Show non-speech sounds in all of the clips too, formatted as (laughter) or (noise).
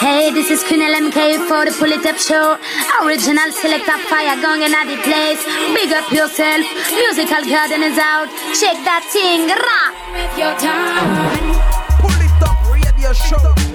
Hey, this is Queen LMK for the Pull It Up Show. Original selector fire going in the place. Big up yourself. Musical garden is out. Check that thing. Rah. With your time. Pull it up, radio show.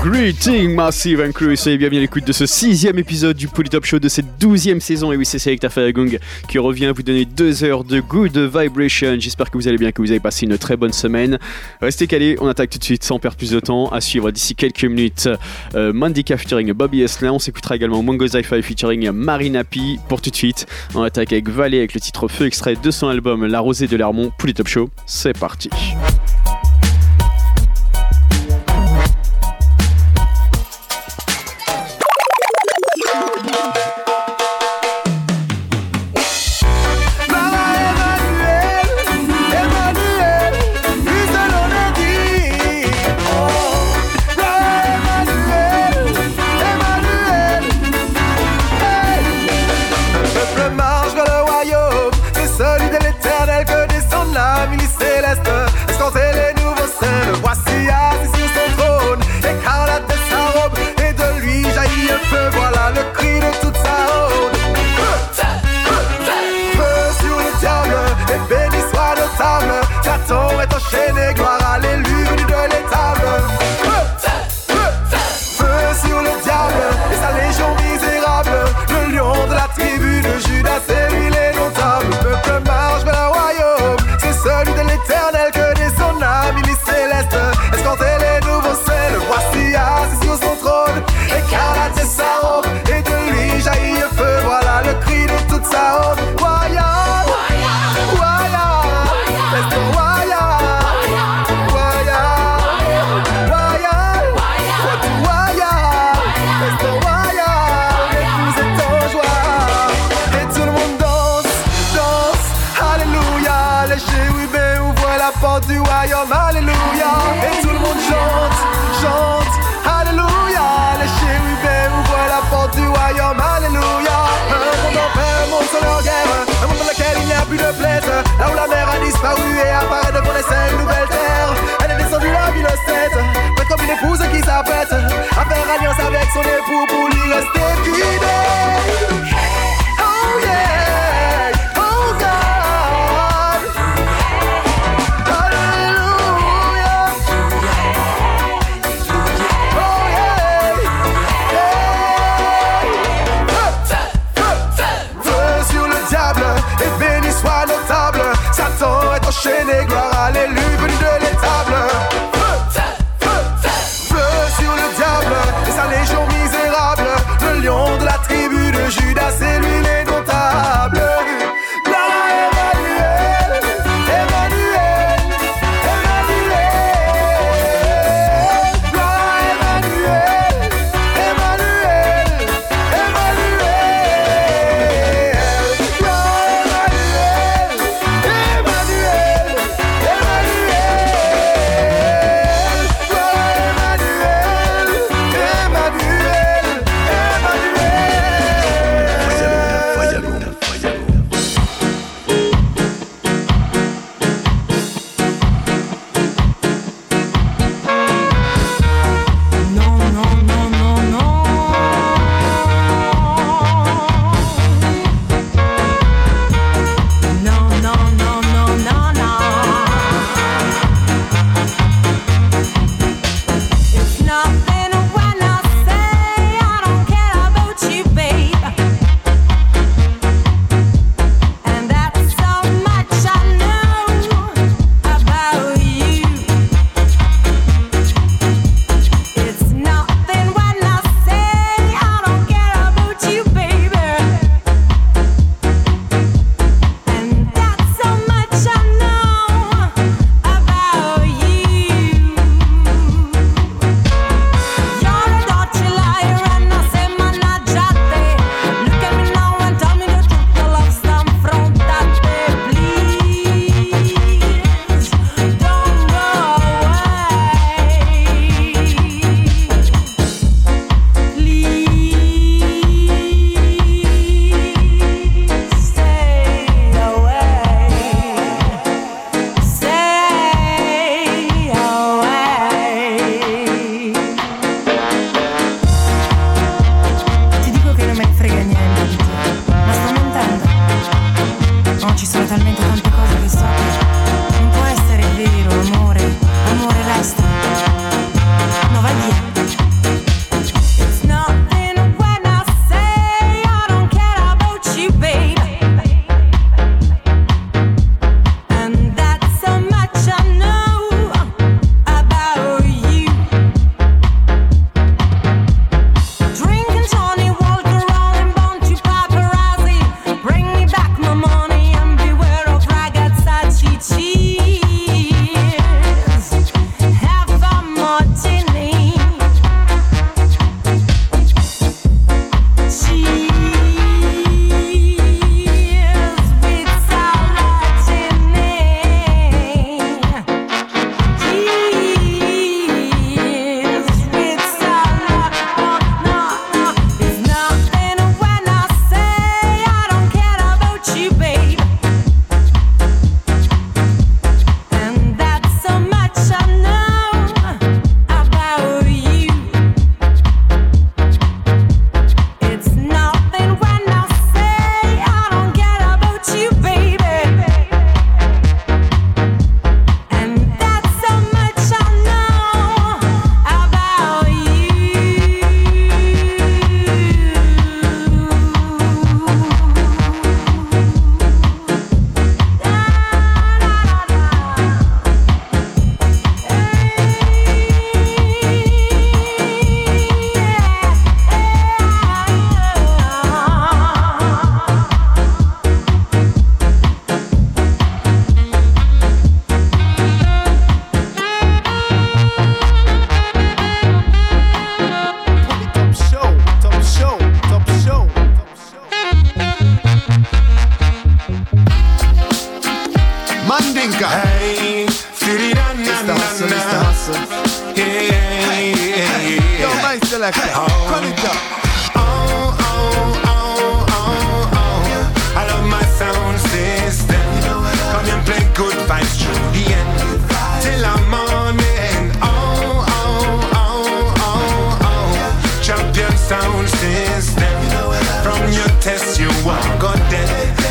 Greeting Massive and Crew, soyez bienvenue à l'écoute de ce sixième épisode du Polytop Show de cette douzième saison. Et oui, c'est Selecta Firegung qui revient vous donner deux heures de good vibration. J'espère que vous allez bien, que vous avez passé une très bonne semaine. Restez calés, on attaque tout de suite sans perdre plus de temps. À suivre d'ici quelques minutes, euh, Mandika featuring Bobby Eslin. On s'écoutera également Mongo Zi-Fi featuring Marina P. Pour tout de suite, on attaque avec Valet avec le titre Feu extrait de son album La Rosée de l'Hermont. Polytop Show, c'est parti. alliance avec son époux pour lui rester fidèle.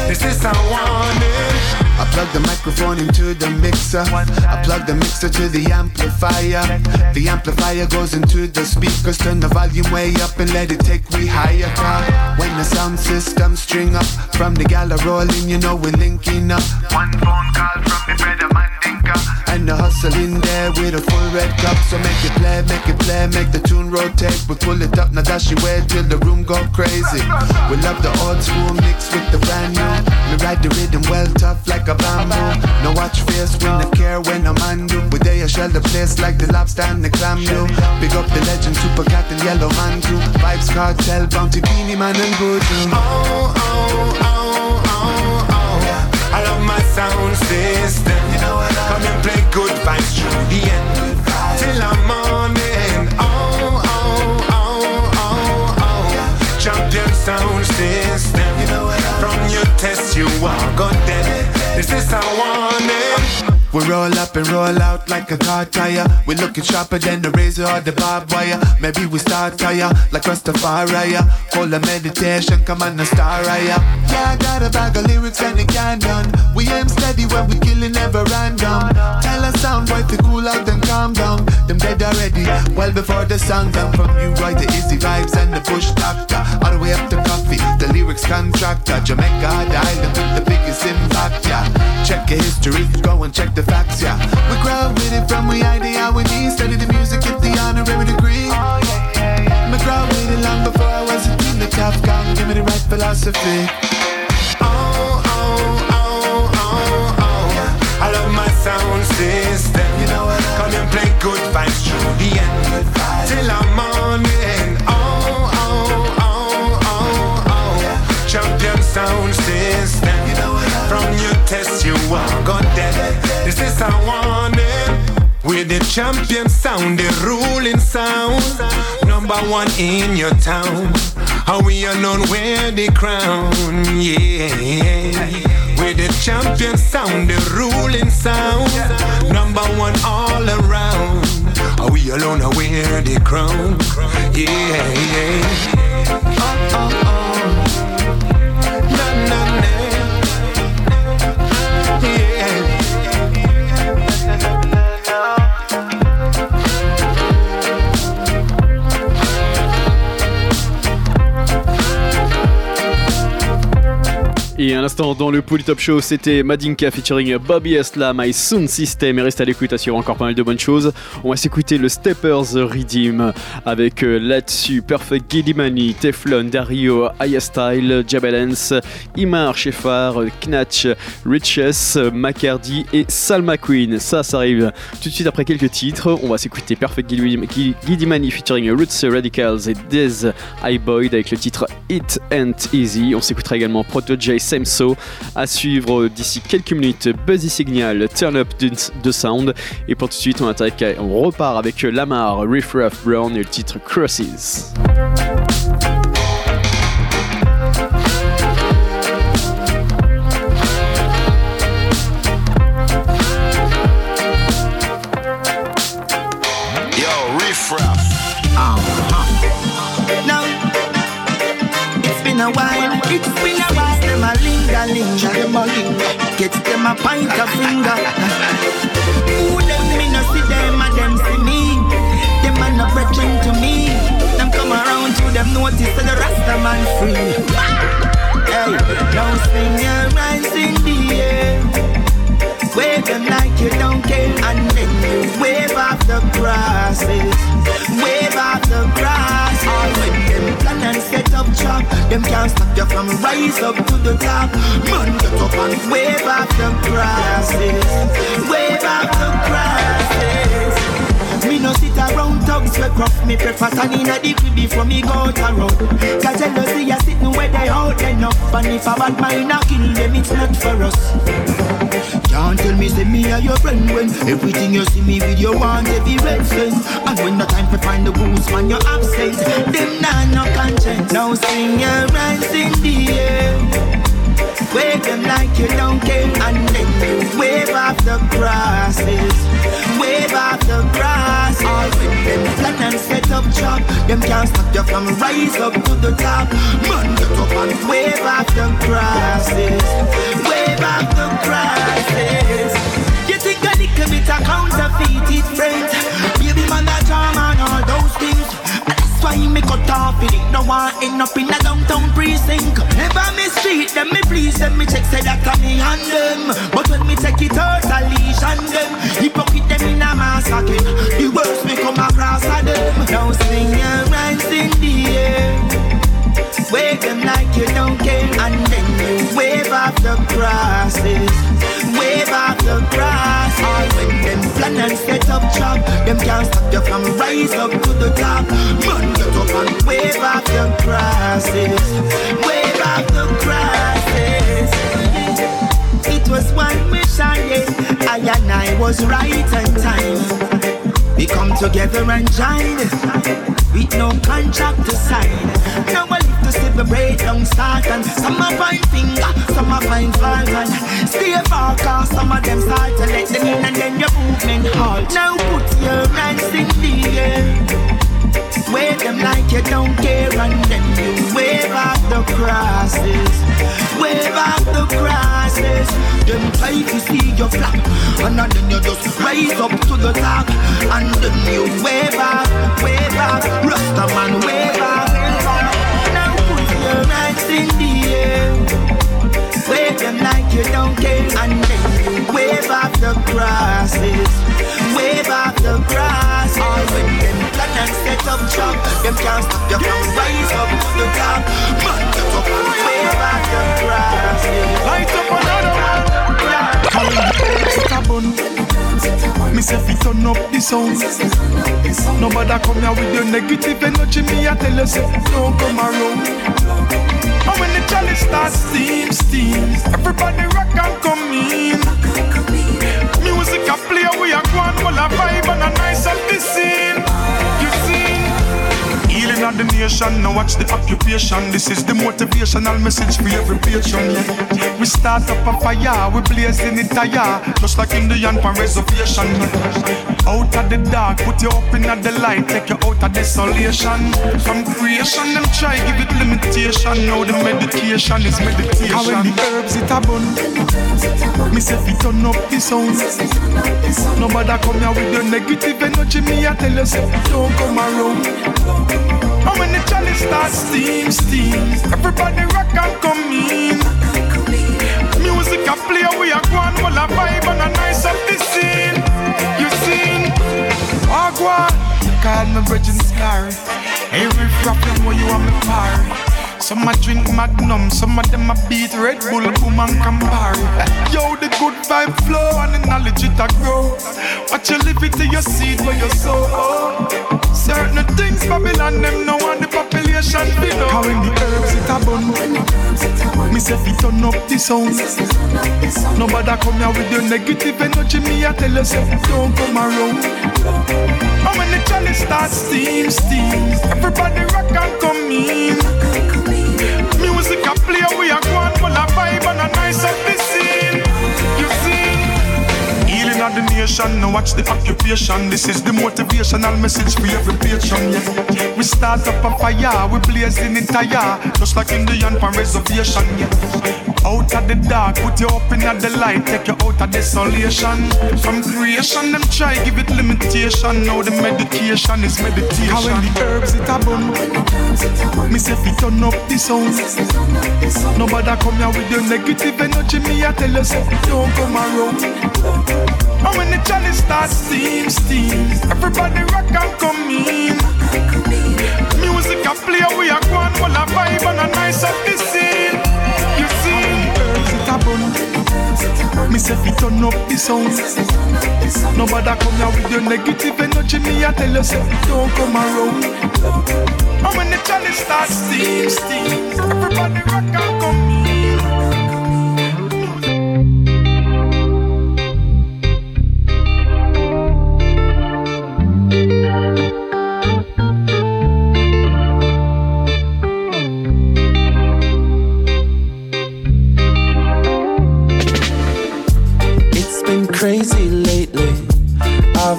This is warning. I plug the microphone into the mixer. I plug the mixer to the amplifier. The amplifier goes into the speakers. Turn the volume way up and let it take me higher. When the sound system string up from the gala rolling, you know we're linking up. One phone call from the brother Mandinka. And the hustle in there with a full red cup. So make it play, make it play, make the tune rotate. We pull it up, now dash it till the room go crazy. We love the old school mix with the brand new. We ride the rhythm well tough like a No watch face when I care when I'm do. We day I shell the place like the lobster and the clam do. Big up the legend, Super Cat and Yellowman too. Vybz Kartel, bounty Beenie Man and voodoo. Oh, oh, oh, oh, oh. I love my sound system. Come and play good vibes through the end. Till I'm morning. Oh, oh, oh, oh, oh. Champion sound system. Test, you are God dead. This how is want it? We roll up and roll out like a car tire. We looking sharper than the razor or the barbed wire. Maybe we start tire like Rastafari. Full of meditation, come on, the star higher. Yeah, I got a bag of lyrics and it can't done. We aim steady when we killing never random. Tell a sound boy to cool out and calm down. Them dead already, well before the song come from you. Right, the easy vibes and the push doctor. All the way up to coffee, the lyrics contractor. Jamaica, the island with the biggest impact, yeah. Check your history, go and check the facts, yeah. We grow with it from we idea we need. Study the music, get the honorary degree. Oh, yeah, yeah, yeah. Me grow with it long before I was a teen. The top gun, give me the right philosophy. Oh, oh, oh, oh, oh. I love my sound system. You know what? Come and play good vibes through the end. Till I'm morning. Oh, sound system. From your test, you are God dead. This is a warning. With the champion sound, the ruling sound. Number one in your town. How we alone wear the crown, yeah. With the champion sound, the ruling sound. Number one all around. Are we alone wear the crown, yeah, yeah. Oh, oh, oh. Et à l'instant, dans le Poly Top Show, c'était Madinka featuring Bobby Esla, My Sound System. Et reste à l'écoute, assure encore pas mal de bonnes choses. On va s'écouter le Steppers Redeem avec euh, là-dessus Perfect Gidimani, Teflon, Dario, Aya Style, Jabelens, Imar Shefar, Knatch, Riches, McCardy et Salma Queen. Ça, ça arrive tout de suite après quelques titres. On va s'écouter Perfect Gidimani featuring Roots Radicals et Dez Boyd avec le titre It Ain't Easy. On s'écoutera également Proto J Semso. À suivre d'ici quelques minutes, Buzzy Signal, Turn Up the Sound. Et pour tout de suite, on attaque, on repart avec Lamar, Riff Raff Brown et le titre Crosses. Get them a pint of finger. Who them me no see them and them see me. Them a no brethren to me. Them come around to them notice that the Rasta man free. Hey, now swing your hands in the air. Wave them like you don't care, and then you wave off the grasses. Wave off the grass. All when them plan and set up shop, them can't stop you from rise up to the top. Man, get up and wave off the grasses. Wave off the grasses. Me no sit around thugs we rough Me prefer stand inna the crib before me go out around Cause jealousy a sitting where they out enough And if a bad mind a kill them it's not for us can't tell me, say me are your friend when everything you see me with your want every red face. And when the time to find the goose, man, your absence. Them nah no conscience. Now sing your rise in the air. Wave them like you don't care, and then you wave off the grasses. Wave off the grass. All with them plan and set up job. Them can't stop you from rise up to the top. Man, get up and wave off the grasses. Wave off the grasses. You think a little bit of counterfeit, friends? Baby man, a charm Why me cut off it. No one end up in a downtown precinct. Never mistreat them, me please them. Me check say that I me and them. But when me take it out, I leash on them. He pocket them in a mask again. The worst me come across of them. Now sing your hands in the air. Wave them like you don't care, and then you wave off the crosses. Wave off the cross. All when them plan and set up job, them can't stop you from rise up to the top. Man, get up and wave off the crosses. Wave off the crosses. It was one mission, yeah. I and I was right on time. We come together and join with no contract to sign. Now To celebrate young start and some are find finger, some find fault and stay far cause some of them start to let them in and then your movement halt. Now put your hands in the air. Wave them like you don't care and then you wave off the crosses. Wave off the crosses. Them try to see your flap and then you just rise up to the top and then you wave off, wave off. Rasta man wave off. Now put your hands in the air. Wave them like you don't care and then you wave off the crosses. Wave off the cross. All when them plan and set up job, them can't stop you from rise up to the top. Man, get up wave off the crosses. Light up another one. Calling sit a bun. Me say fi turn up the sound. Nobody come here with your negative energy. Me I tell you say don't come around. And when the chalice starts steam, steam, everybody rock and come in. Music a play, we a go while a vibe and a nice up the scene. Healing of the nation. Now watch the occupation. This is the motivational message for every patient. We start up a fire, we blazing it higher, just like Indian for reservation. Out of the dark, put you up in the light, take you out of desolation. From creation, them try give it limitation. Now the medication is meditation. How when the herbs it a bun, me say fi turn up the sound. Nobody come here with your negative energy. Me I tell you say don't come around. And when the chalice starts steam, steam, everybody rock and come in. Music a play, we a go and while a vibe and a nice up the scene. You seen? Agua, call me Virgin Scar. Every frapping where you are me party. Some a drink Magnum, some of them a beat Red Bull, boom and Campari. Yo, the good vibe flow and the knowledge it a grow. Watch you live it to your seed where you sow. Certain things Babylon them know and the population below. How in the herbs it a bun. Me say fi turn up the sound. Nobody come here with your negative energy. Me I tell you say don't come around. And when the chalice starts steam, steam, everybody rock and come in. Music a play, we a go and full of vibe and a nice up the scene. Of the nation. Now watch the occupation. This is the motivational message for every patient. Yeah. We start up a fire, we blazing it higher, just like Indian for reservation. Yeah. Out of the dark, put you up in the light, take you out of desolation. From creation, them try give it limitation. Now the medication is meditation. How when the herbs it a bun, me say fi turn up the sound. Nobody come here with your negative energy. Me I tell you say don't come around. And when the chalice starts steam, steam, everybody rock and come in. Music a play, we a and while a vibe and a nice up the scene. Me say fi turn up the sound. Nobody come here with your negative energy. Me I tell you say don't come around. And when the chalice starts steam, steam, everybody rock and come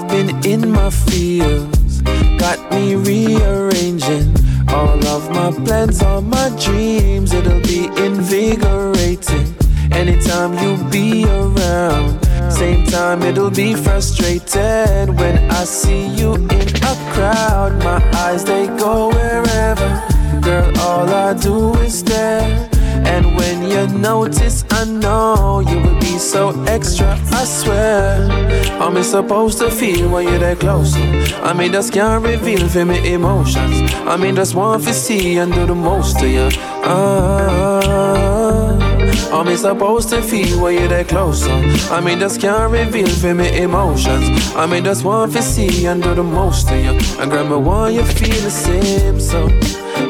been in my feels. Got me rearranging all of my plans, all my dreams. It'll be invigorating anytime you be around. Same time, it'll be frustrated when I see you in a crowd. My eyes, they go wherever. Girl, all I do is stare. And when you notice, I know you will so extra, I swear. Me supposed to feel when you're that close? I mean, just can't reveal for me emotions. I mean, just want to see and do the most to you. Ah, me supposed to feel when you're that close? I mean, just can't reveal for me emotions. I mean, just want to see and do the most to you. And me want you feel the same, so.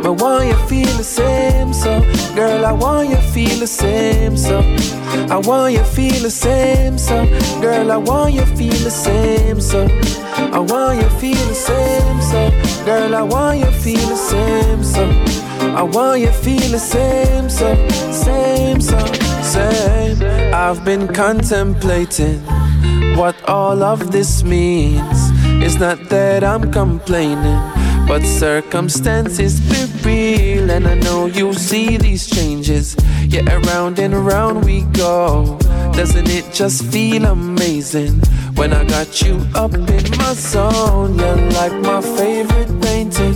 But want you feel the same, so? Girl, I want you feel the same, so? I want you feel the same, so? Girl, I want you feel the same, so? I want you feel the same, so? Girl, I want you feel the same, so? I want you feel the same, so? Same, so? Same. I've been contemplating what all of this means. It's not that I'm complaining. But circumstances be real, and I know you see these changes. Yeah, around and around we go. Doesn't it just feel amazing when I got you up in my zone? You're like my favorite painting,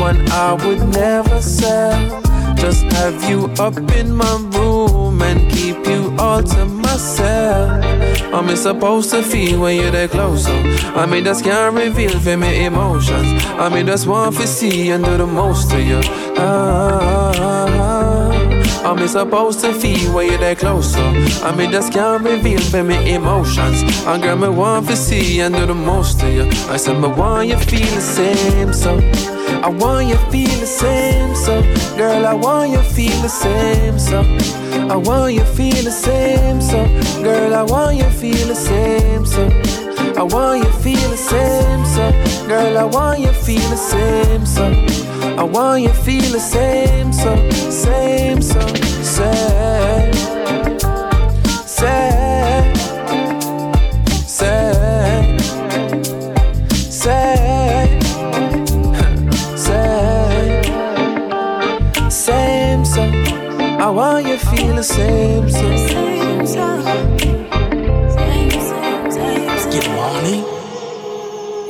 one I would never sell. Just have you up in my room and keep you all to myself. I'm supposed to feel when you're that close. I mean, just can't reveal for me emotions. I mean, just want to see and do the most to you. Ah, ah, ah, ah. I'm supposed to feel when you're that close. So I mean, just can't reveal for me emotions. I girl, me want to see and do the most to you. I said, me want you feel the same. So. I want you feel the same, so girl, I want you feel the same, so I want you feel the same, so girl, I want you feel the same, so I want you feel the same, so girl, I want you feel the same, so I want you feel the same, so same, so same, same, same, same. Same, so I want you feel the same, so same, so Get money.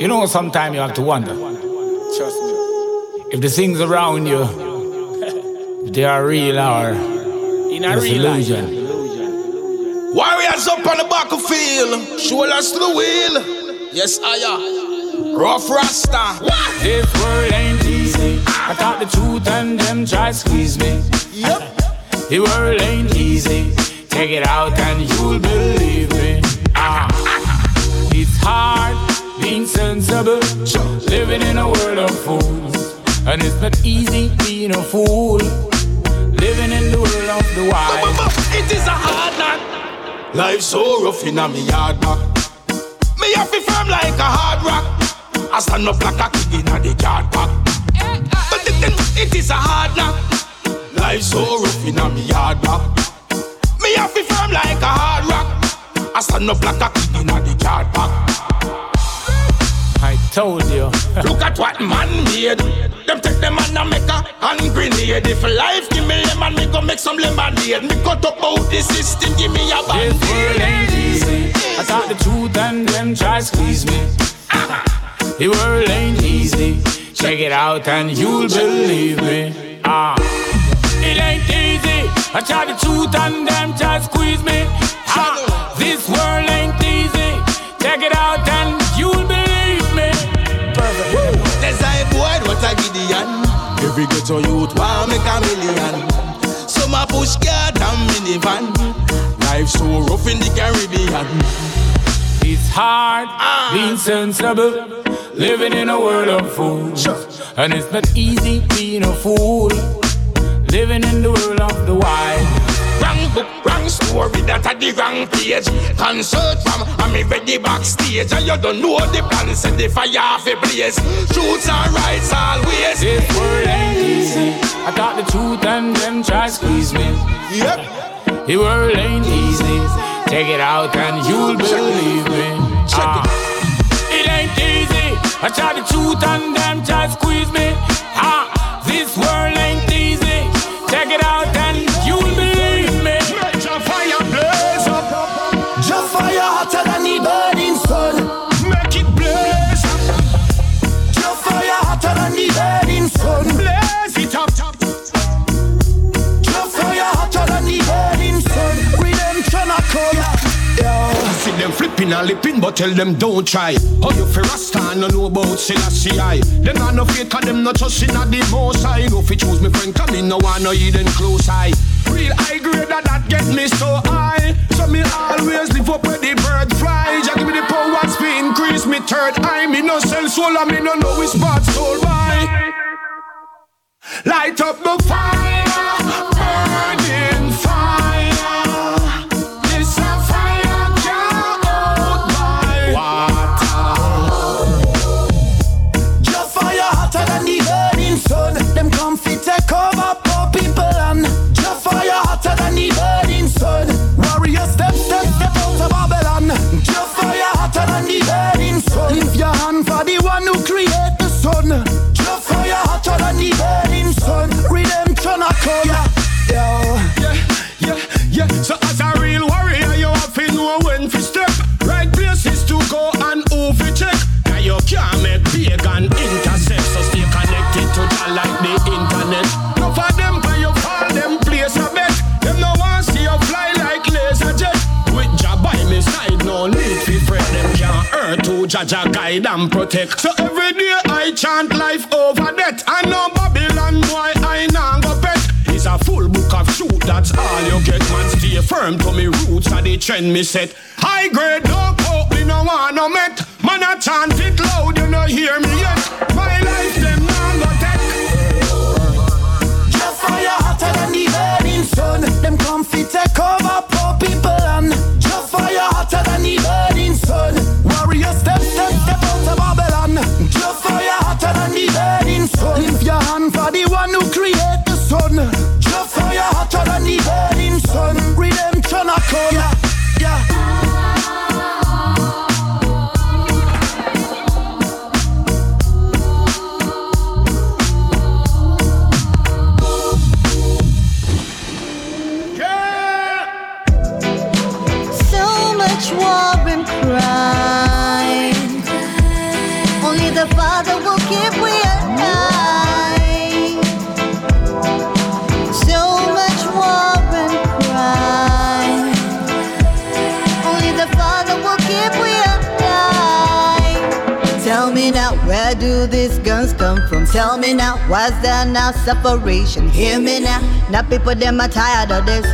You know, sometimes you have to wonder. Trust me. If the things around you, they are real or in a real illusion. Warriors up on the battlefield, shoulders to the wheel. Yes, I am. Rough Rasta. This world ain't easy. I thought the truth and them try to squeeze me. Yep. The world ain't easy. Take it out and you'll believe me. Ah. It's hard being sensible, living in a world of fools. And it's not easy being a fool, living in the world of the wild. It is a hard knock. Life so rough in a me yard back. Me have to firm like a hard rock. I stand up like a king in a the yard back. But it, it, is a hard knock. Life so rough in a me yard back. Me have to firm like a hard rock. I stand up like a king in a the yard back. I told you. Look at what man made. Them take them and a make a hand grenade. If life give me lemon, me go make some lemonade. Me cut up out the system, give me a This world ain't easy. I thought the truth and them try squeeze me. The world ain't easy. Check it out and you'll believe me. Ah, it ain't easy. I try the truth and them try squeeze me. Ah, this world ain't easy. Check it out Every ghetto youth want make a million. Some a push cart and minivan. Life so rough in the Caribbean. It's hard ah. being sensible, living in a world of fools. And it's not easy being a fool, living in the world of the wild. Wrong book, wrong story, that a the wrong page. Concert from, I'm ready backstage. And you don't know the plan, set the fire off a blaze. Truths and rights always. This world ain't easy. I thought the truth and them try squeeze me. Yep. The world ain't easy. Take it out and you'll believe me. Ah. It ain't easy. I try the truth and them try squeeze and lipping, but tell them don't try. How you fi rasta no know about Selassie I. Them not no fake, cause them not trust in the most high. No fi choose me friend, come in, no one no hidden close eye. Real high grade that, that get me so high. So me always live up where the bird fly. Just give me the power, to increase me third eye. Me no sell soul, and me no know which part sold by. Light up the fire, Lift your hand for the one who create the sun. Just fire hotter than the burning sun. Redemption a come. Yeah, Yeah, yeah, yeah. So Jah Jah guide and protect. So every day I chant life over death. I know Babylon boy I nah go pet. It's a full book of truth, that's all you get. Man, stay firm to me roots and the trend me set. High grade, no me no want no met. Man, I chant it loud, you no hear me yet. My life, them nah go take. just fire hotter than the burning sun. Them come fit take over poor people and just fire hotter than the burning sun. Sun. Lift your hand for the one who create the sun. Just fire hotter than the burning sun. Redemption a come. Yeah, yeah. So much war and crime. Tell me now, why's there now separation? Hear me now, now people them are tired of this.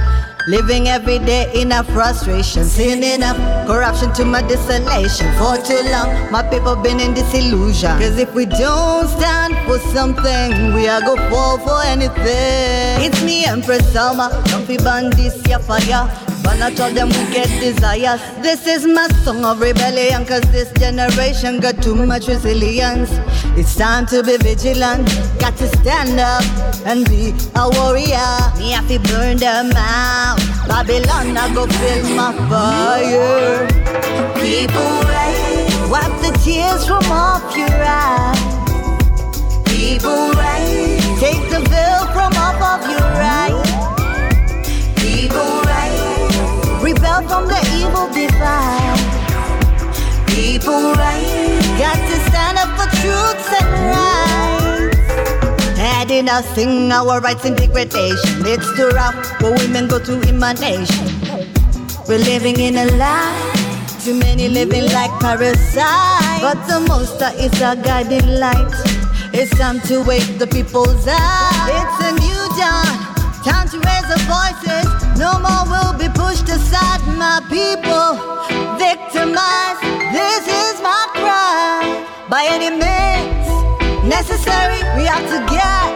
Living every day in a frustration, sinning up corruption to my desolation. For too long, my people been in disillusion. Cause if we don't stand for something, we are go fall for anything. It's me, Empress Selma, don't be band this ya fire. Not all them wicked desires. This is my song of rebellion, cause this generation got too much resilience. It's time to be vigilant, got to stand up and be a warrior. Me have to burn them out. Babylon, I go fill my fire. People, right? Wipe the tears from off your eyes. People, right? Take the veil from off of your eyes. Rebel from the evil divide. People, right? Got to stand up for truths and rights. Heading us sing our rights in degradation. It's too rough for women go to emanation. We're living in a lie. Too many living like parasites. But the most is a guiding light. It's time to wake the people's eyes. It's a new dawn. Time to raise our voices. No more will be pushed aside, my people. Victimized. This is my cry. By any means necessary, we have to get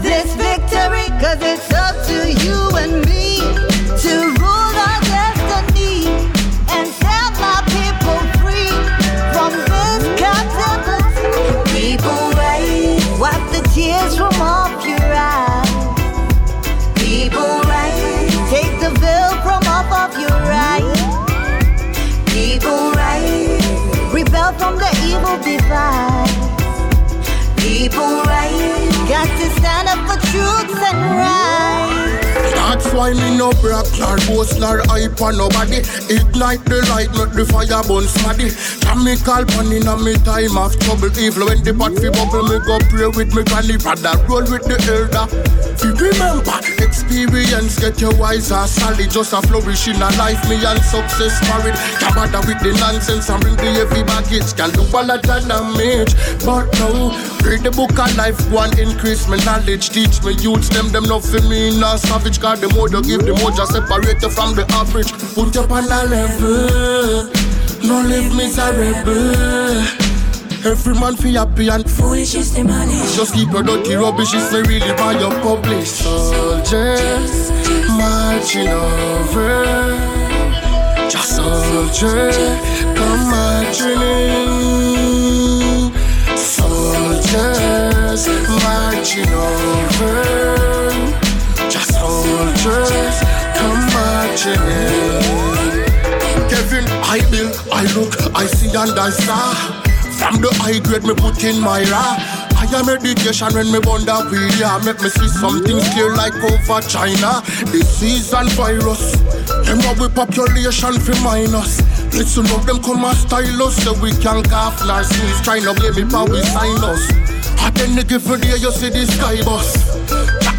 this victory. Cause it's up to you and me to rule from the evil divide. People, right? Got to stand up for truth and right. That's why me no brag nor boast nor hype on nobody. Ignite the light, make the fire burn smaddy. Chemical pan in a me time of trouble. Evil when the pot fi bubble, me go pray with me granny. Rather roll with the elder. Fi remember, experience get you wiser. Solid just a flourish in a life. Me and success married. Can't bother with the nonsense and bring the heavy baggage. Can do all that damage. But no, read the book of life. One increase my knowledge. Teach me youths them them not for me. Not savage. Cause the more you give, the more just separate you from the average. Put you on a level. No live miserable. Every man feel happy and foolish is the money. Just keep your dirty rubbish if they really by your public soldiers marching over. Just soldiers come marching in. Soldiers marching over. Just soldiers come marching in. Kevin, I build, I look, I see and I saw. From the high grade me put in my raw. I am meditation when me wonder weed, yeah. Make me see something clear like over China. Disease and virus. Them we population fi minus. Listen up, them come and style us so we can cough and sneeze. Try to blame it for we sign us. I At any given day you see the sky bus.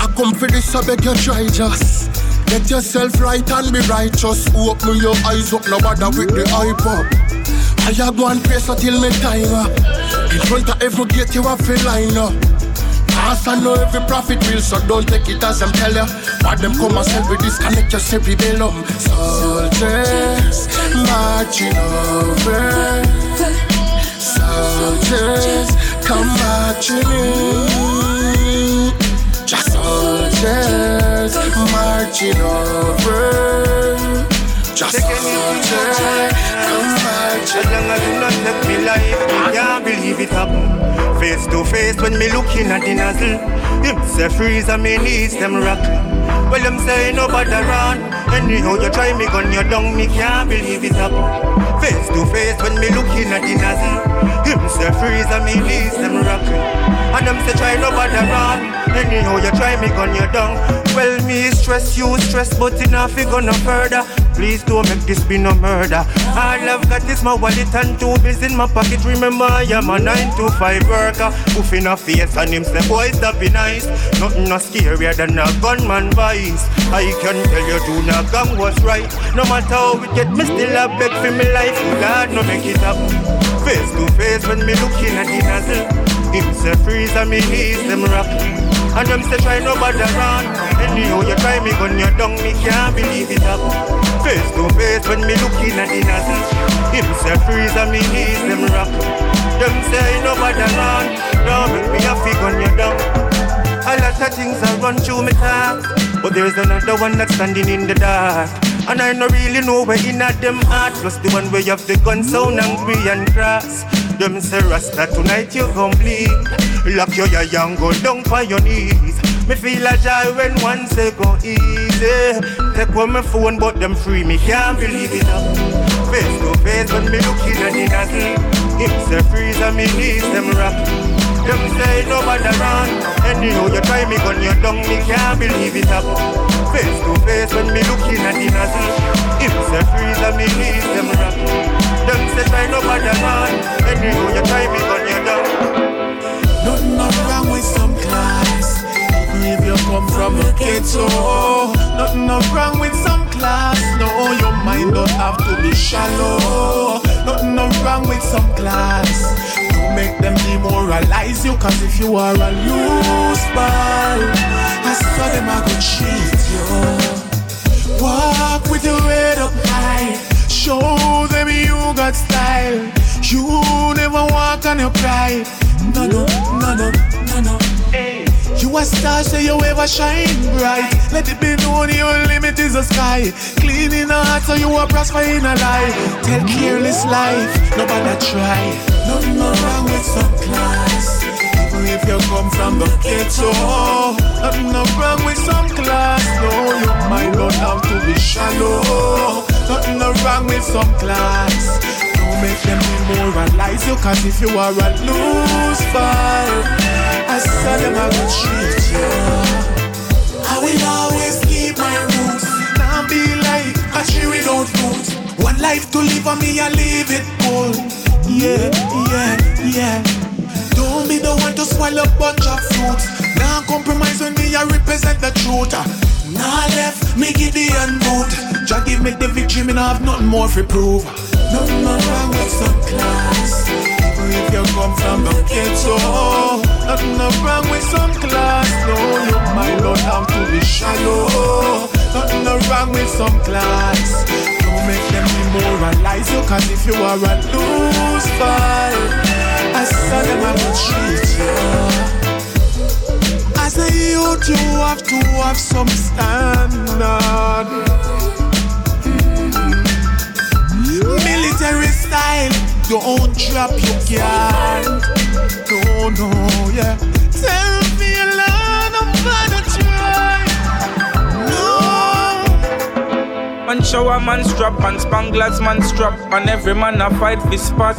I come for this, I beg you try just. Get yourself right and be righteous. Open your eyes up, no bother with the hype up. I have one place until me time up. In front of every gate you have to line up. Pass I know every profit will, so don't take it as I'm tell you. But them come and sell with disconnect your cerebellum. Soldiers marching over. Soldiers come marching in. Just soldiers marching over. Just soldiers As long as you not take me life, can't believe it happen. Face to face when me looking at the nozzle. Him say freeze and me knees them rock. Well, them say nobody run. Anyhow you try me gun you down, me can't believe it happen. Face to face when me looking at the nozzle. Him say freeze and me knees them rock. And them say try nobody run. Anyhow you try me gun you down. Well, me stress you stress, but enough you gonna further. Please don't make this be no murder. All I've got is my wallet and two bills in my pocket. Remember, I am a 9 to 5 worker. Poof in a face and him say, boys, that be nice. Nothing no scarier than a gunman voice. I can tell you, do not gang was right. No matter how we get, me still a beg for me life. God, no make it up. Face to face when me looking at the nozzle. Him say freeze and me knees them rock. And them say try nobody run. Anyhow you try me gun you down, me can't believe it up. Face to face when me looking at the nozzle. Him say freeze and me knees them rock. Them say nobody run. Don't make me a fig gun you down. A lot of things I run through me thoughts, but there's another one that's standing in the dark. And I don't really know where in at them heart. Plus the one way have the gun sound angry and cross. Them say Rasta tonight you complete. Lock your eye and go down for your knees. Me feel a joy when one say go easy. Take on my phone but them free me can't believe it up. Face to face when me looking at the nozzle. Him say freeze and me knees them rock. Them say nobody run. Anyhow you try me gun you down me can't believe it up. Face to face when me looking at the nozzle. Him say freeze and me knees them rock. Them say try nobody run. Anyhow you try me gun you down. Nothing not wrong with some class. Even if you come from a ghetto. Nothing not wrong with some class. No, your mind don't have to be shallow. Nothing not wrong with some class. Make them demoralize you. Cause if you are a loose ball, I saw them I go cheat you. Walk with your head up high. Show them you got style. You never walk on your pride. No, no, no, no, no, no. You a star, say you ever shine bright. Let it be known your limit is the sky. Clean in the heart, so you a prosper in a life. Tell careless life, nobody try. Nothing wrong with some class. Even if you come from the ghetto, nothing no wrong with some class. No, you mind don't have to be shallow. Nothing wrong with some class. Don't make them demoralize you, cause if you are a loose ball, I saw them I will treat you. I will always keep my roots. Now be like a tree without roots. One life to live on me, I leave it cool. yeah, yeah, yeah. Don't be the one to swallow a bunch of fruits. Now compromise when me I represent the truth. Nah left, me give the boot. Jah give me the victory, me nah have nothing more for prove. Nothing wrong with some class. Even if you come from the ghetto, nothing wrong with some class. No, you might not have to be shallow. Nothing wrong with some class. Don't make them demoralize you, cause if you are a loose fight, I saw them I will treat you. As a youth, you have to have some standard. Military style, don't drop your guard. No, no, yeah. Tell Man shower man strap and spanglers man strap and every man a fight for spot.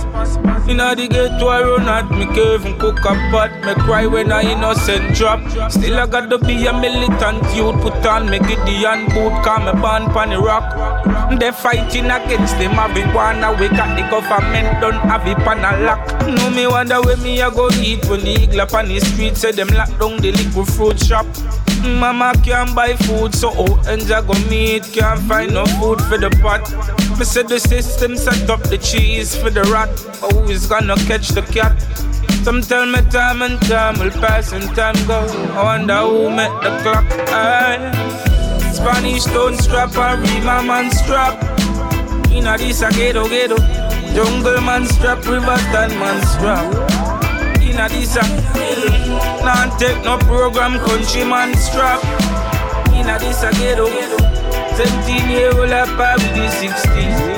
Inna the ghetto I run at me cave and cook a pot. Me cry when a innocent drop. Still I got to be a militant youth. Put on me Gideon boot, call me born pon the rock. They fighting against the marijuana. We got the government don't have it pan a lock. No me wonder where me a go eat when the eagle up on the street say them lock down the liquor fruit shop. Mama can't buy food, so oh, ends I go meet. Can't find no food for the pot. Me said the system set up the cheese for the rat. Oh, gonna catch the cat? Some tell me time and time will pass and time go. I wonder who met the clock. Aye. Spanish stone strap and Rema man strap. Inna this a ghetto ghetto. Jungle man strap, Riverton man strap inna this a Nah take no program, country man strap. Inna this a ghetto. 17 year old a pop with the 16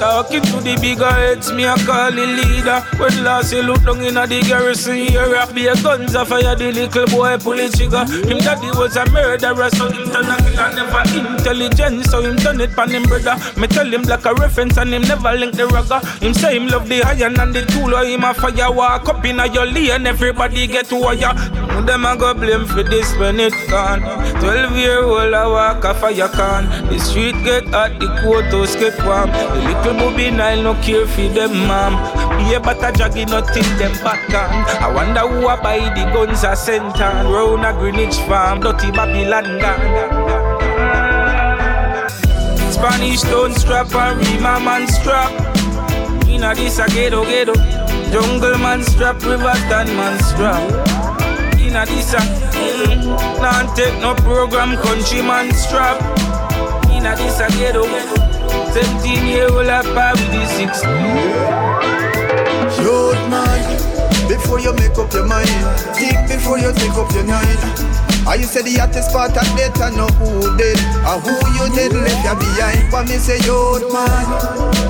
Talking to the bigger heads, me a call the leader. When last he look down inna the garrison area, be a guns a fire, the little boy pull the trigger. Him daddy was a murderer, so him turn a killer, never intelligent, so him turn it pan him brother. Me tell him like a reference and him never link the rugger. Him say him love the iron and the tool, or him a fire walk up inna your lane, everybody get wire. Them a go blame for this when it gone. Twelve year old a walk a fire can. The street get hot, the courthouse get warm. The little booby Nile no care for them mom. But a jaggy nothing them back on. I wonder who a buy the guns a sent on. Round a Greenwich farm, dirty Babylon gang. Spanish stone strap and Rema man strap. Inna this a ghetto ghetto. Jungle man strap, Riverton man strap. Inna this a mm, Nah take no program, country man strap. Inna this a ghetto. 17 year old a pop with the 16. Youth man, before you make up your mind, think before you take up your night. I you say the hottest part of death, I know who did, or who you did left you behind. But me say youth man,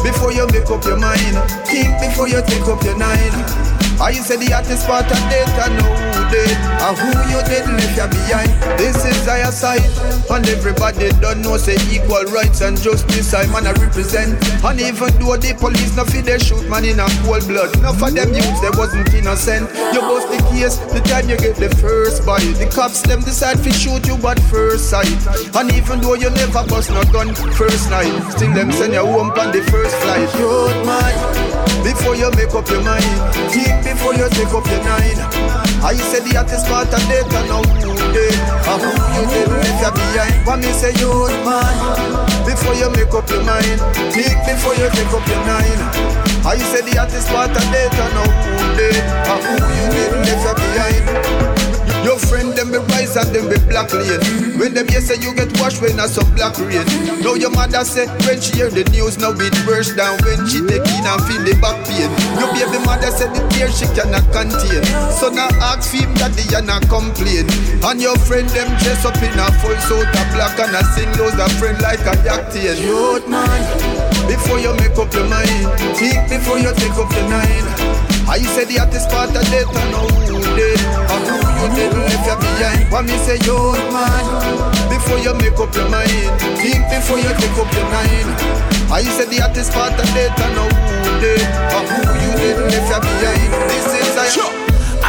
before you make up your mind, think before you take up your night. I say the hottest part of death, I know who did, or who you did left you behind. This is our side, and everybody don't know say equal rights and justice I man I represent. And even though the police no fit they shoot man in a cold blood, enough of them youths they wasn't innocent. You bust the case the time you get the first bite. The cops them decide to shoot you at first sight. And even though you never bust no gun first night, still them send you home on the first flight. Youth man, before you make up your mind, think before you take up your nine. I you say the hottest part of death and now who did, or who you did left you behind. What me say youth man, before you make up your mind, think before you take up your nine. I you say the hottest part of death and now who did, or who you did left you behind. Your friend them be rise and them be black lane. When them hear say you get washed when I some black rain. Now your mother say when she hear the news now it burst down when she take in and feel the back pain. Your baby mother said the tears she cannot contain. So now ask him daddy and not complain. And your friend them dress up in a full suit of black and I sing those a friend like a yachty. Youth man, before you make up your mind, think before you take up your nine. I say the hottest part of death and did And who you did left you behind. What me say man Before you make up your mind. Think before you take up your nine I say the hottest part of death and know who did And who you didn't left you behind. This is a Sure.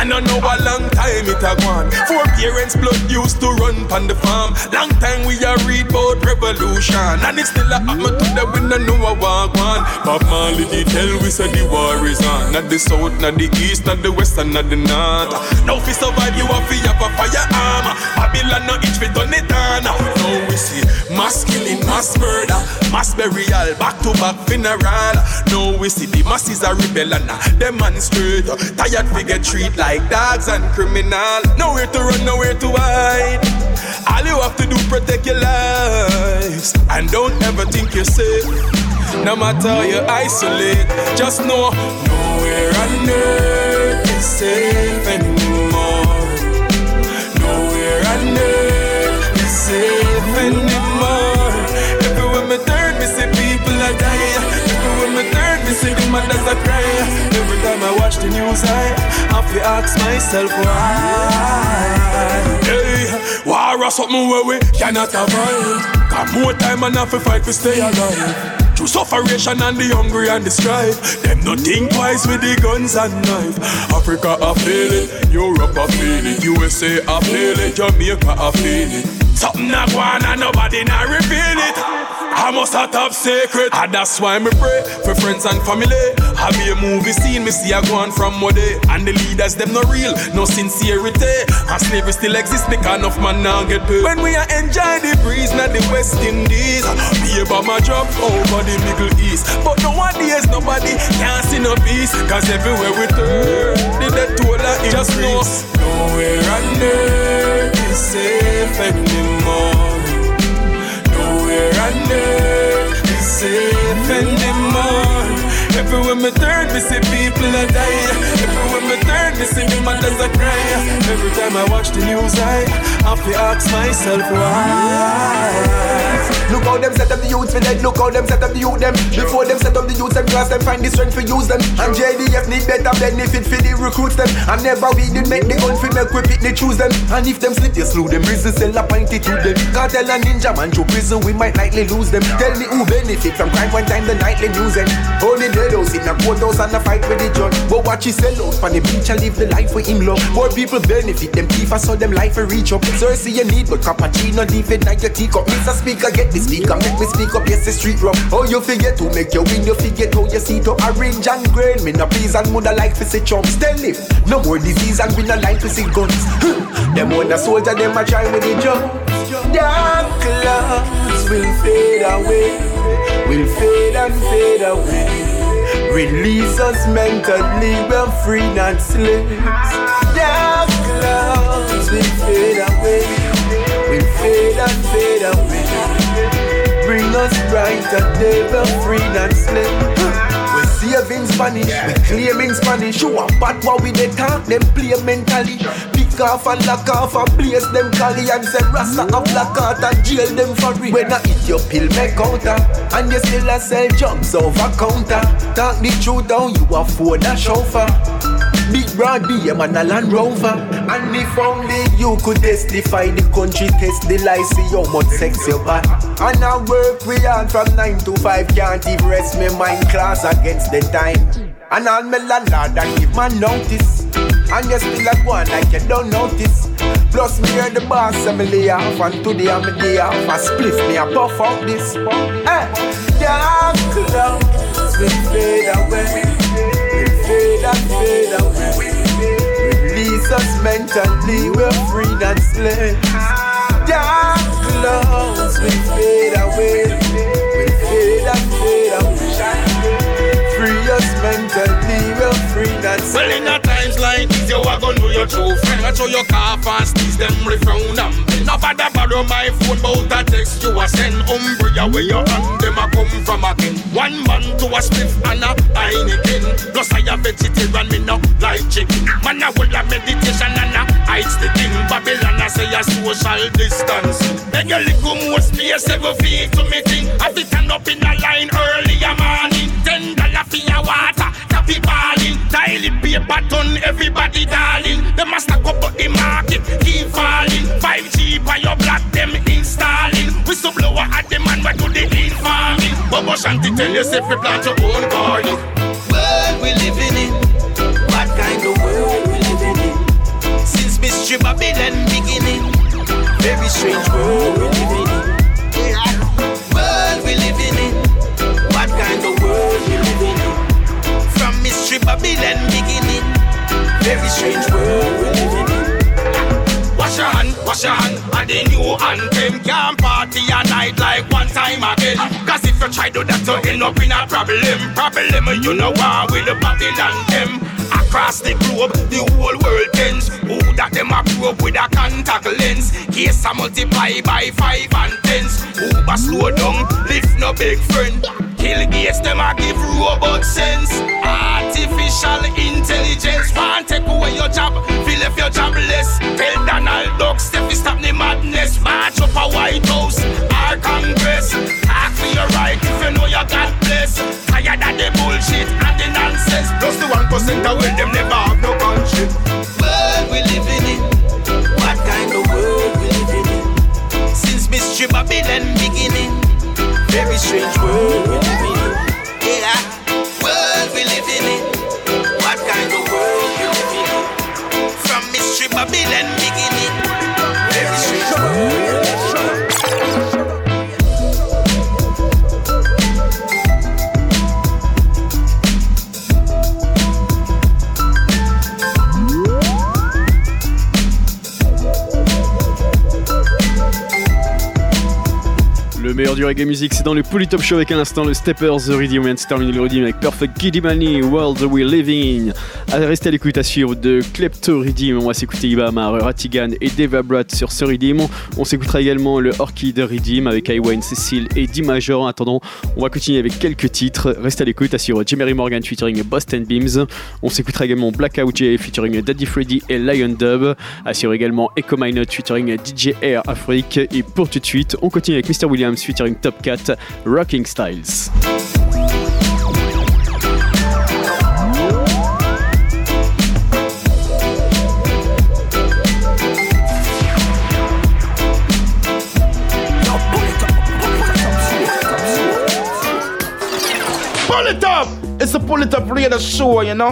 I don't know a long time it a gone. Four parents blood used to run pon the farm. Long time we a read about revolution, and it's still a happen to the we no know a walk one. Bob Marley did tell we said the war is on. Not the south, not the east, not the west, and not the north. Now fi survive you have to have a firearm. Babylon no itch fi turn it on. Now we see mass killing, mass murder, mass burial, back to back funeral. Now we see the masses are rebel and uh, demonstrate. Tired fi get treat like dogs and criminal. Nowhere to run, nowhere to hide. All you have to do protect your lives and don't ever think you're safe. No matter how you isolate, just know nowhere on earth is safe the mothers are crying. Every time I watch the news, I have to ask myself why. Hey, war or something where we cannot avoid. Got more time and have to fight to stay alive. Through sufferation and the hungry and the strife. Them no think twice with the guns and knife. Africa I feel it, Europe I feel it, USA I feel it, Jamaica I feel it. Something not going and nobody not reveal it. I must have top secret, and that's why me pray for friends and family. I be a movie scene, me see a go on from what day, and the leaders them no real, no sincerity. And slavery still exists because enough man now get paid. When we are enjoy the breeze, not the West Indies. Be about my job over the Middle East, but nowadays nobody can see no peace, cause everywhere we turn, the death toll is just know nowhere on earth is safe anymore. Earth is safe anymore. Everywhere me turn, me see people are dying. Everywhere me turn, me see mothers are crying. Every time I watch the news, I have to ask myself why. Look how them set up the youths for dead. Look how them set up the youth them. Before them set up the youths and class them find the strength for use them. And JDF need better benefit for the recruits them. And never we did make the gun for make we pick they choose them. And if them slip, you slew them. Prison cell appointed to them. Kartel and Ninjaman to prison, we might likely lose them. Tell me who benefit from crime one time the nightly news them. Only dead house in a courthouse and a fight with the judge. But watch he sell out on the beach and live the life for him love. More people benefit them thief, I saw them life for reach up. Cersei you need, but cappuccino leave it like your teacup. Mr. Speaker, get the speaker, make me speak up, yes, the street rum. Oh, you forget to make your win, you forget how you see to orange and grain. Me no please and mother like to see chumps. Tell him, no more disease and we no like to see guns. them when the soldier, them a try with the jump. Dark clouds will fade away, will fade and fade away. Release us mentally, we're free, not slaves. Dark clouds will fade away, will fade and fade away. Bring us brighter day, we're free, slaves. We saving Spanish, we claiming Spanish. Show up but what we they talk, them play mentally. Pick off and lock off and place them cali and say Rasta a black out and jail them for real. When I eat your pill, make counter, and you still a sell drugs over counter. Talk the truth down, you a phone a chauffeur. Big broad BM and a Land Rover. And if only you could testify The country test the lies See how much sex you got. And I work we hard from 9 to 5 Can't even rest me mind class against the time. And I'll me landlord and give my notice. And you still a go on like you don't notice. Plus me hear the boss say me lay off And today I'm a day off. I spliff me a puff out this. Hey, dark clouds will fade away Release us mentally, we're free, not slaves. Dark clouds will fade away, will fade and fade away. Free us mentally, we're free, not slaves. Well, in times like this, you gonna know your true friend. I show your car fast, these them refrown bend. Nobody borrow my phone, but a text you a send. Umbria where your hand, them a come from again. One man to a spliff and a Heineken. Plus I a vegetarian, me no like chicken. Man a hold a meditation and a heights the thing. Babylon a say a social distance. Then you little more space, every feet to me thing. I fit stand up in a line early a morning. Ten dollar for your water, copy balling. Daily paper ton, everybody darling. They must stack up but the market keep falling. 5G by your block, them installing. We so blower at the man, we do the farming. Bobo Shanti tell you, you plant your own garden. World we living in, what kind of world we living in? Since mystery Babylon beginning. Very strange world we living in. World we living in. What kind of world we living in? From mystery Babylon beginning. Very strange world we living in. Wash your hand, wash your hand, and the new anthem Can't party a night like one time again. Cause if you try to do that, you end up in a problem. Problem, you know why with the Babylon them. Across the globe, the whole world tends. Who that them approve with a contact lens? Case a multiply by five and tens. Uber slow down, Lyft no big friend Kill gates, them a give robot sense. Artificial intelligence Want take away your job, feel if your jobless Tell Donald Duck, Steffi stop the madness. March up a White House, our Congress. Talk for your right if you know you got bless. Tired of the bullshit and the nonsense. Plus the one percent when them never have no country World we living in What kind of world we living in Since mystery Babylon beginning very strange world we living in. Yeah, world we living in. What kind of world we living in? From mystery Babylon beginning. Very strange world Le meilleur du reggae music, c'est dans le Polytop Show avec un instant le Steppers The Rhythm. On termine le avec Perfect Giddy Money, World We Living restez à l'écoute à suivre de Klepto Rhythm. On va s'écouter Ibama, Ratigan et Deva Brat sur ce Rhythm. On s'écoutera également le Orchid Rhythm avec Iwan, Cecil et D Major. En attendant, on va continuer avec quelques titres. Restez à l'écoute à suivre Jimmy Morgan featuring Boston Beams. On s'écoutera également Blackout J featuring Daddy Freddy et Lion Dub. À suivre également Echo My Note featuring DJ Air Afrique. Et pour tout de suite, on continue avec Mr. Williams featuring Top Cat, Rocking Styles. It's a pull it up radio show, you know?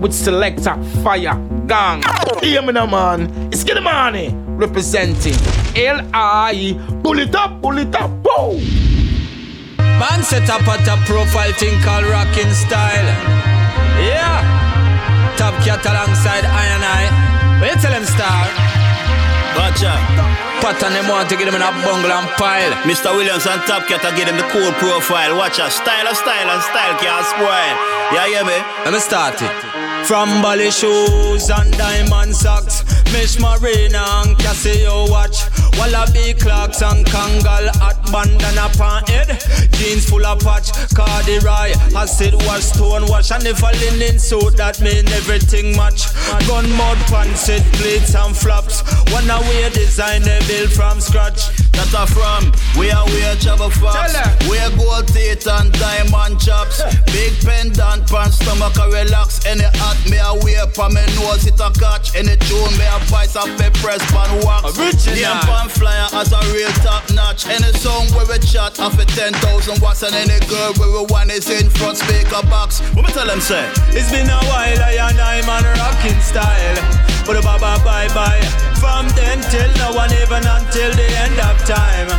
With selector fire gang. Hear me now, man. It's Get Money representing L.I. Pull it up, pull it up, whoa! Man set up at a profile thing called Rocking Style. Yeah. Top cat alongside I and I. Wait till them start. Gotcha. Pattern them want to get them in a bungle and pile. Mr. Williams and Top Cat are getting the cool profile. Watch out. Style of style and style can't spoil. Yeah, hear me? Let me start it. From Bally shoes and diamond socks, Mish Marina and Casio watch, Wallabee Clarks and Kangol hat bandana pan head, jeans full of patch, corduroy, acid wash, stone wash, and if a linen suit that mean everything match. Gun mud pants, it plates and flaps, one away design they build from scratch. That are from where we are travel fox. We are gold teeth and diamond chops. Big pendant pants, stomach a relax. Any hat me a wear pa me nose it a catch. Any tune me a voice a pep press pan wax. Original. Pan flyer as a real top notch. Any song where we chat off a 10,000 watts and any girl where we want is in front speaker box. What me tell them say? It's been a while I and I'm on rocking style. But bye bye bye bye. From then till now and even until the end of time.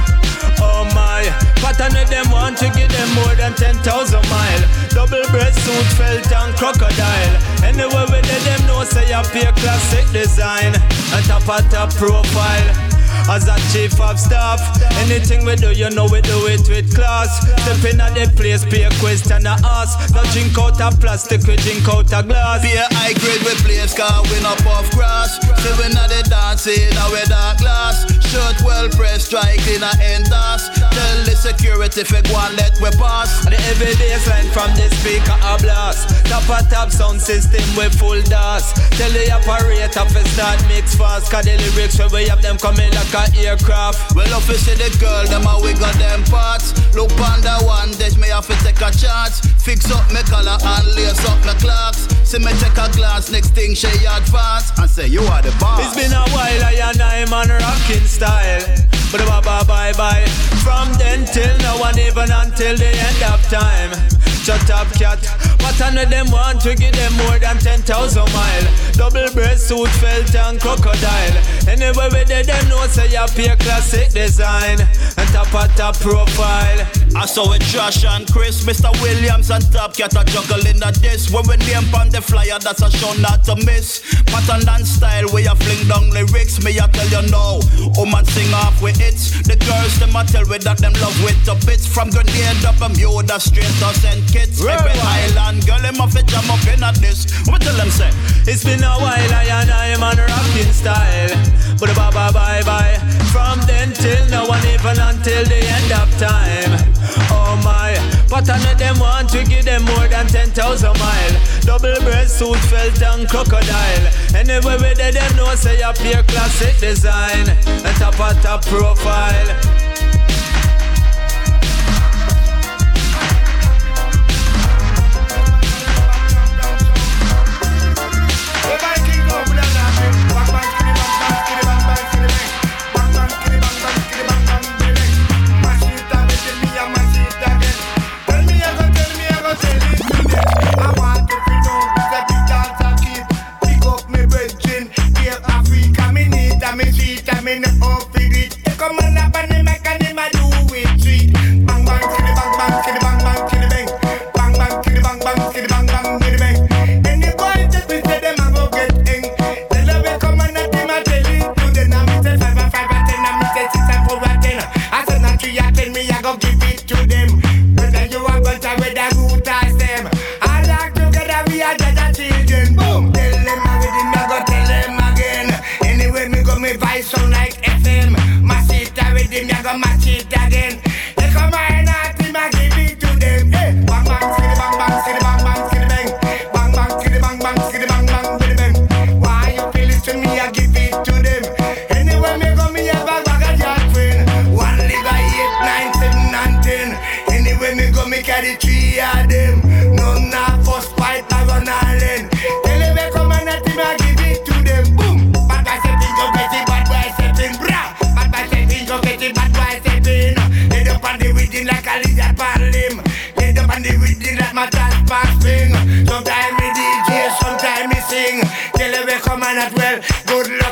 Oh my, pattern with them want to give them more than 10,000 mile. Double breast suit, felt and crocodile. Anyway, with them know say I pay classic design. And top of top profile. As a chief of staff, anything we do, you know we do it with class. Step in at the place, pay a question to ask. Not drink out a plastic, we drink out a glass. Be a high grade with place, car we not off grass. See we not the dancing, now we dark glass. Shirt well pressed, strike in a end dust. Tell the security if we go and let we pass. And the heavy baseline from the speaker a blast. Top a top sound system with full dust. Tell the operator to start mix fast. Cause the lyrics where we have them coming like a aircraft. Well, if you see the girl, them a wiggle them parts. Look on the one dish, me have to take a chance. Fix up me collar and lace up my Clarks. See me take a glass, next thing she advance and say you are the boss. It's been a while, I and I man rocking style. But bye bye bye bye. From then till now and even until the end of time shut up, cat. But I know them want to give them more than 10,000 miles. Double breast suit, felt and crocodile. Anyway, we did them know, say so you a classic design. And top of top profile. I saw it Josh and Chris, Mr. Williams and Top Cat are juggling at this. When we name on the flyer, that's a show not to miss. Pattern and style, we a fling down lyrics. Me, I tell you now, woman sing off with it. The girls, them I tell with that them love with the bits. From Grenada up Bermuda, straight to St kids. Right. Every island girl, them off jam up in at this. What tell them say? It's been a while, I and I am on rocking style. But bye bye bye bye. From then till now and even until the end of time. Oh my, but I know them want to give them more than 10,000 mile. Double breast suit, felt and crocodile. Anyway, with them know say a pure classic design. A top of top profile. Come on up and make a name I do it. Bang bang, skiddy bang bang, skiddy bang. come match it again. They come my naughty, my give me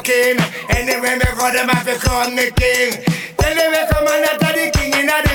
king. Anyway, me brother, I become the king. Tell them Anyway, come on, after the king in a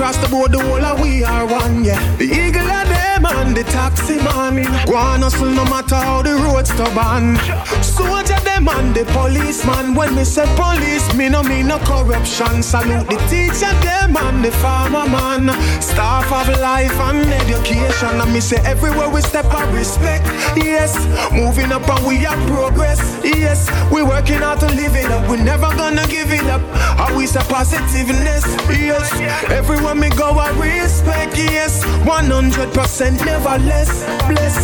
across the board, the whole of we are one, yeah. The eagle of the taxi man. Go hustle no matter how the road's stubborn. Soldier them and the policeman. When me say police, me no mean no corruption. Salute the teacher them and the farmer man. Staff of life and education. And me say everywhere we step I respect. Yes, moving up and we are progress. Yes, we working hard to live it up. We never gonna give it up. Always a positiveness. Yes, everywhere me go I respect. Yes, 100% never less. Bless.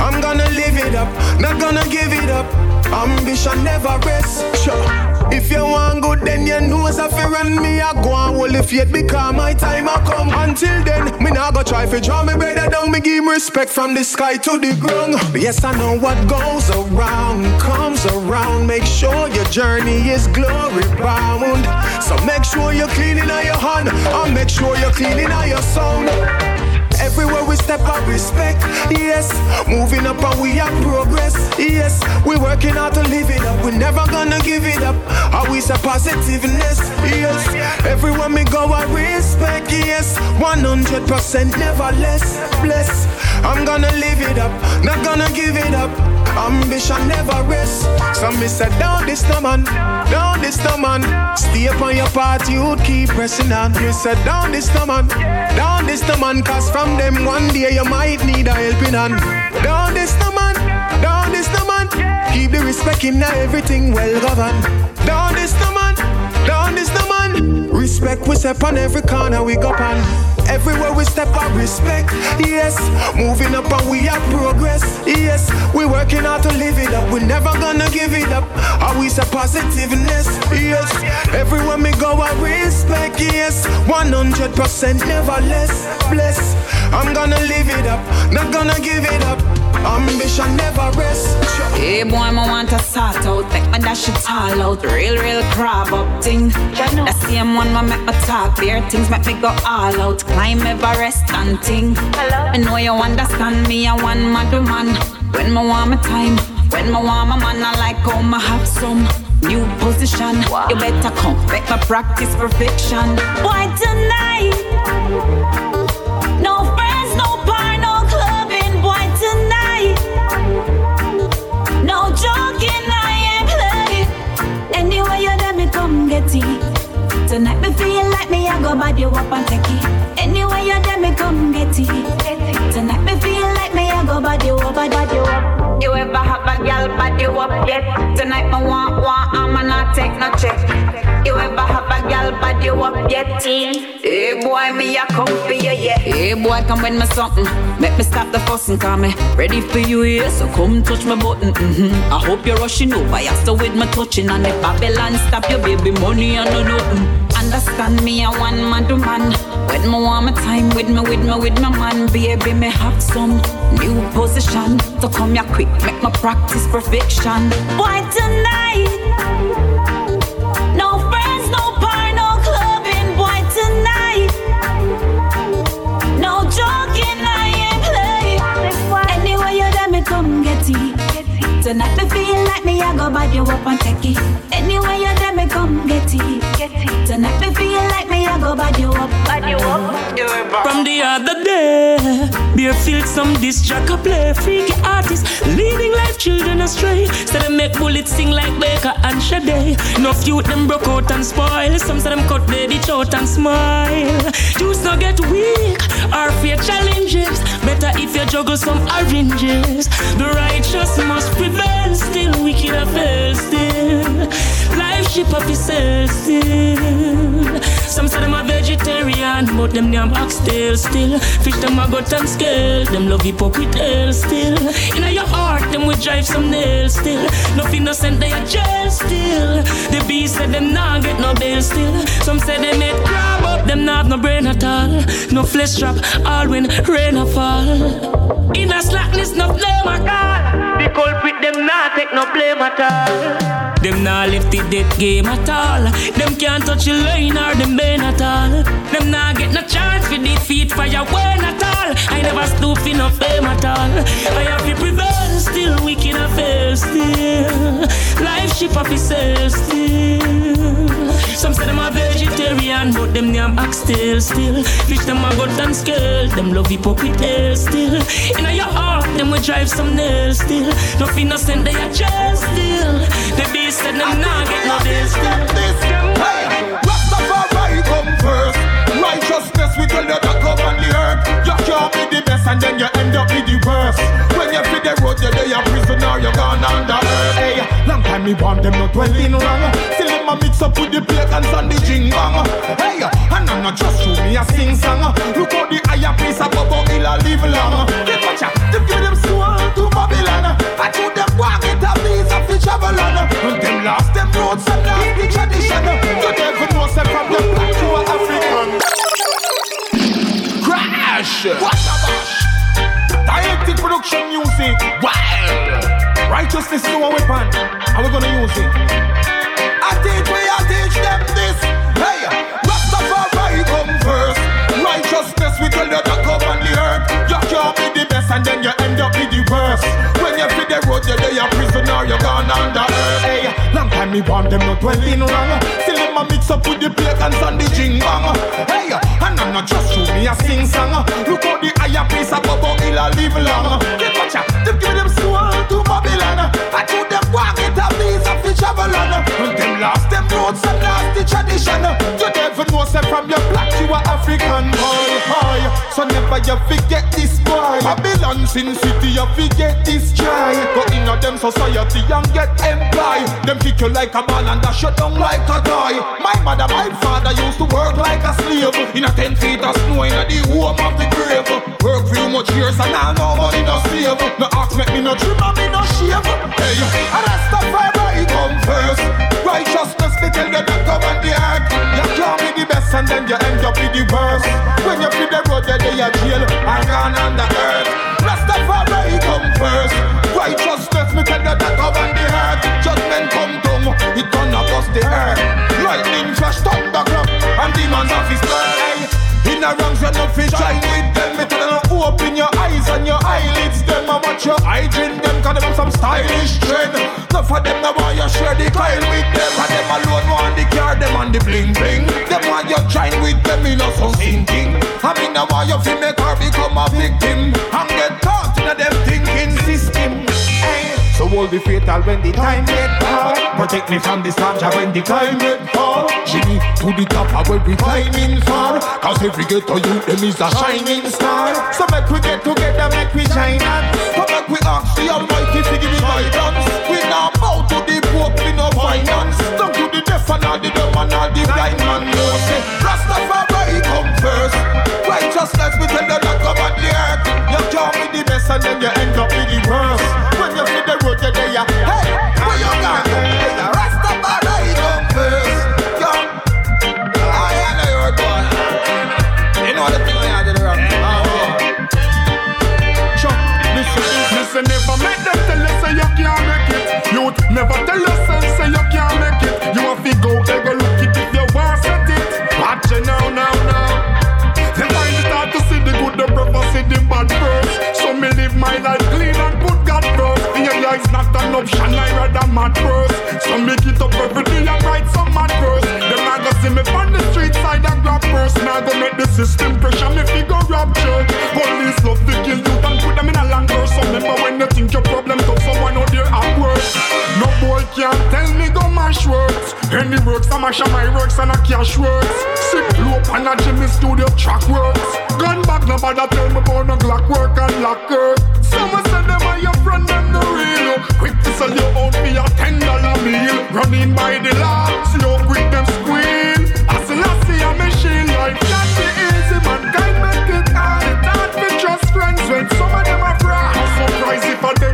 I'm gonna live it up, not gonna give it up. Ambition never rest. Sure. If you want good, then you know if you run me, I go and hold the faith because my time I come. Until then, me not go try to draw me brother down. Me give respect from the sky to the ground. Yes, I know what goes around comes around. Make sure your journey is glory bound. So make sure you're cleaning out your hand, and make sure you're cleaning out your sound. Everywhere we step up, respect. Yes, moving up and we have progress. Yes, we working hard to live it up. We never gonna give it up. Always a positiveness. Yes, everywhere me go, I respect. Yes, 100% never less. Bless. I'm gonna live it up, not gonna give it up. Ambition never rest. So me said, down this no man, down this man. Stay upon your path, you keep pressing on. Me said, down this man, down this man. Cause from them one day you might need a helping hand. Down this man, down this man. Keep the respect in everything well governed. Down this man, down this man. Respect. We step on every corner we go on. Everywhere we step, I respect. Yes, moving up and we have progress. Yes, we working hard to live it up. We never gonna give it up. Always a positiveness. Yes, everywhere me go, I respect. Yes, 100% never less. Bless. I'm gonna live it up, not gonna give it up. Ambition never rest. Hey boy, I want to sort out, make my dash it all out. Real, real crab up thing. The same one will make me talk, bare things make me go all out. Climb Everest and ting. I know you understand me, I want my man. When I want my time, when I want my man, I like how I have some new position. You better come, make my practice perfection. Why tonight? Tonight me feel like me, I go bad you up and take it. Anyway, you're let me come get it. Tonight me feel like me, I go bad you up, bad you up. You ever have a gal bad you up yet? Tonight me want, want, I'ma not take no check. You ever have a gal bad you up yet? Hey boy, me a come for you, yeah. Hey boy, come with me something. Make me stop the fussing, call me ready for you, yeah. So come touch my button, mm-hmm. I hope you're rushing over, you're still with me touching. And if Babylon stop your baby money, I know nothing. Understand me, I want man to man. When me want my time with me, with me, with my man, baby, me have some new position. So come here quick, make my practice perfection. Why tonight? No friends, no bar, no clubbing, boy tonight. No joking, I ain't play. Anyway, you let me come get it. Tonight me feel like me, I go bad you up and take it. Anyway, you let me come get it. Tonight From the other day, beer Beerfield some disc a play. Freaky artists leading life children astray. So they make bullets sing like Baker and Sade. No youth them broke out and spoil. Some say them cut baby throat and smile. Juice not get weak or fear challenges. Better if you juggle some oranges. The righteous must prevail. Still wicked I still. Life ship up itself still. Some say them a vegetarian, but them name oxtail still. Fish them a gut and scale, them love with hell still. In your heart, them will drive some nails still. No innocent, they a jail still. The beast said them nah get no bail still. Some say they make crab up, them not no brain at all. No flesh trap, all when rain a fall. In a slackness, no blame at all. The culprit, them nah take no blame at all. Them nah left the dead game at all. Them can't touch the line or the main at all. Them nah get no chance for defeat fire when at all. I never stoop in no fame at all. I have to prevail still, we I fail still. Life ship itself still. Some say them a vegetarian, but them name oxtail still. Still. Fish them a gut and scale, them love hell still. In your heart, them we drive some nails still. No innocent, they are jail still. The beast said them nah get no deal still. Rastafari come first. Righteousness we tell you that come on the earth. You can't be best and then you end up with the worst. When you feed the road, you're there, a prisoner, you're gone under earth. Hey, long time me want them not dwelling wrong. Still them a mix up with the pagans and the jing bang. Hey, and I'm not just through me a sing song. Look how the higher place of Bobo Hill a live long. Get watch out, to give them soul to Babylon. I told them walk it a piece of the travel on. Them lost them roots and lost the tradition. You never know say from the black to a Crash! What a bash! Dialectic production music. Wild! Righteousness is our weapon. How we're gonna use it? I teach we, I teach them this. Hey, Rastafari come first. Righteousness we tell you that come on the earth. You can't be the best and then you end up with the worst. When you feed the road, you're a prisoner, you're gone under earth. Hey, long time me want them not dwelling wrong. Still them a mix up with the pagans and the jing bang. Hey, and I'm not just through me a sing song. Look how the higher place of Bobo Hill a live long. Get watch out, to give them soul to Babylon. I told them walk it of the travel on. And them lost them roots and lost the tradition. You never know say from your black you a African boy, boy. So never you forget this boy. Babylon Sin City, you forget this try. Go in a them society and get employ. Them kick you like a ball and dash you down like a toy. My mother, my father used to work like a slave. In a ten feet of snow in a the home of the grave. Work few much years and now no money no save. No ask make me no trim and me no shave. Hey, the fire come first. Righteousness, me tell you that come on the earth. You can't be the best and then you end up with the worst. When you feel the road, you day a jail and gone on the earth. Rastafari come first. Righteousness, me tell you that come on the earth. Judgment come down, it gonna bust the earth. Lightning flash, thunder clap, and demons off his Hey, in the wrongs, you no fit join with them. Me tell you, open your eyes and your eyelids. Them I watch your hygiene. Them cause them have some stylish trend. Enough for them now want you share the Kyle with them. And them alone want the car, them on the bling bling. Them want you join with them in a some sinking. I mean, now want you feel make her become a victim hold the fatal when the time get hard. Protect me from the storm when the climate fall. Jimmy to the top of where we climbing far. Cause every ghetto youth them is a shining star. So make we get together, make we shine on. So make we ask the Almighty to give me guidance. We now bow to the Pope, we no finance. Down to the deaf and all the dumb and all the blind man. No say Rastafari come first. Righteousness we tell you that come on the earth. You can't be the best and then you end up with the worst. Option, I rather mad first. So make it up every day and write some mad verse. Them not go see me on the street side and grab purse. Now go make the system pressure me figure rap church. Police love to kill you and put them in a long verse. So remember when you think your problem tough, someone out there at work. No boy can't tell me go mash works. Any works, I mash my works and I cash works. Sick low and a Jimmy studio track works. Gun back, nobody tell me about no Glock work and lock work. Someone said them are your friend, them the real. Quick to sell your own for your ten dollar meal. Running by the law, see how quick them squeal. I see, I see a machine life. Can't be easy, mankind make it hard. It's hard to trust friends when some of them are fraud. I'm surprised if a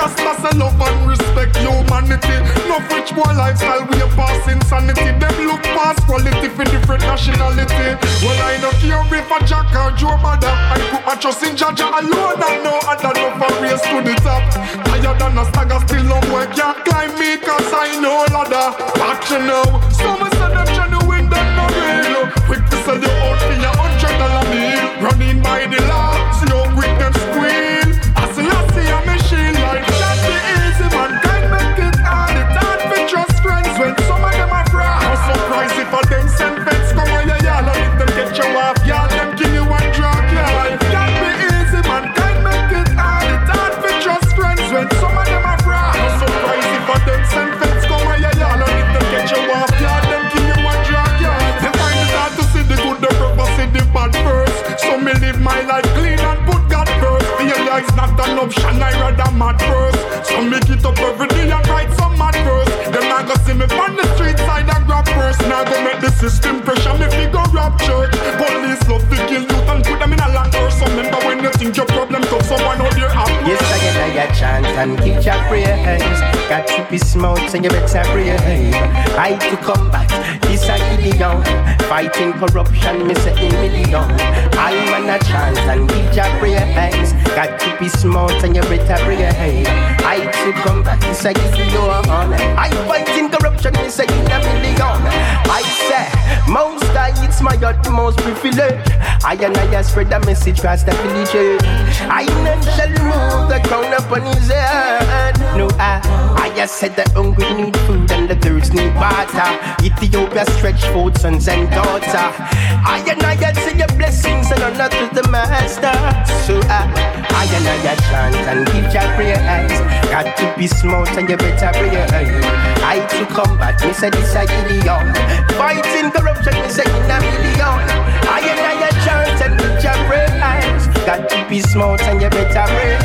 Rasta say love and respect humanity. No rich boy lifestyle we a pass insanity. Them look past quality for different nationality. Well I no care if a Jack or Joe Bada. I put my trust in Jah Jah alone and no other no for race to the top. Higher than a stagger still no boy can't climb me cause I know ladder. Watch you now, some say them genuine them no real. Quick to sell you out for your hundred dollar meal. Running by the law, see and keep your prayers. Got to be smart, so you better brave. I to combat this I Gideon. Fighting corruption, me say in million. I man a chant and keep your prayers. Got to be smart, and you better brave. I to combat this I Gideon. I fighting corruption, me say in a million. I say most I I, it's my utmost privilege. I and I spread the message across the village. I none shall remove the crown upon his head. No, I, I said the hungry need food and the thirst need water. Ethiopia stretch forth sons and daughters. I and I say your blessings and honor to the master. So I, I and I chant and give your prayers. Got to be smart and you better pray. I to combat, me say this a Gideon. Fighting corruption, me say in a million. I and I chant and give your prayers. Got to be smart and you better pray.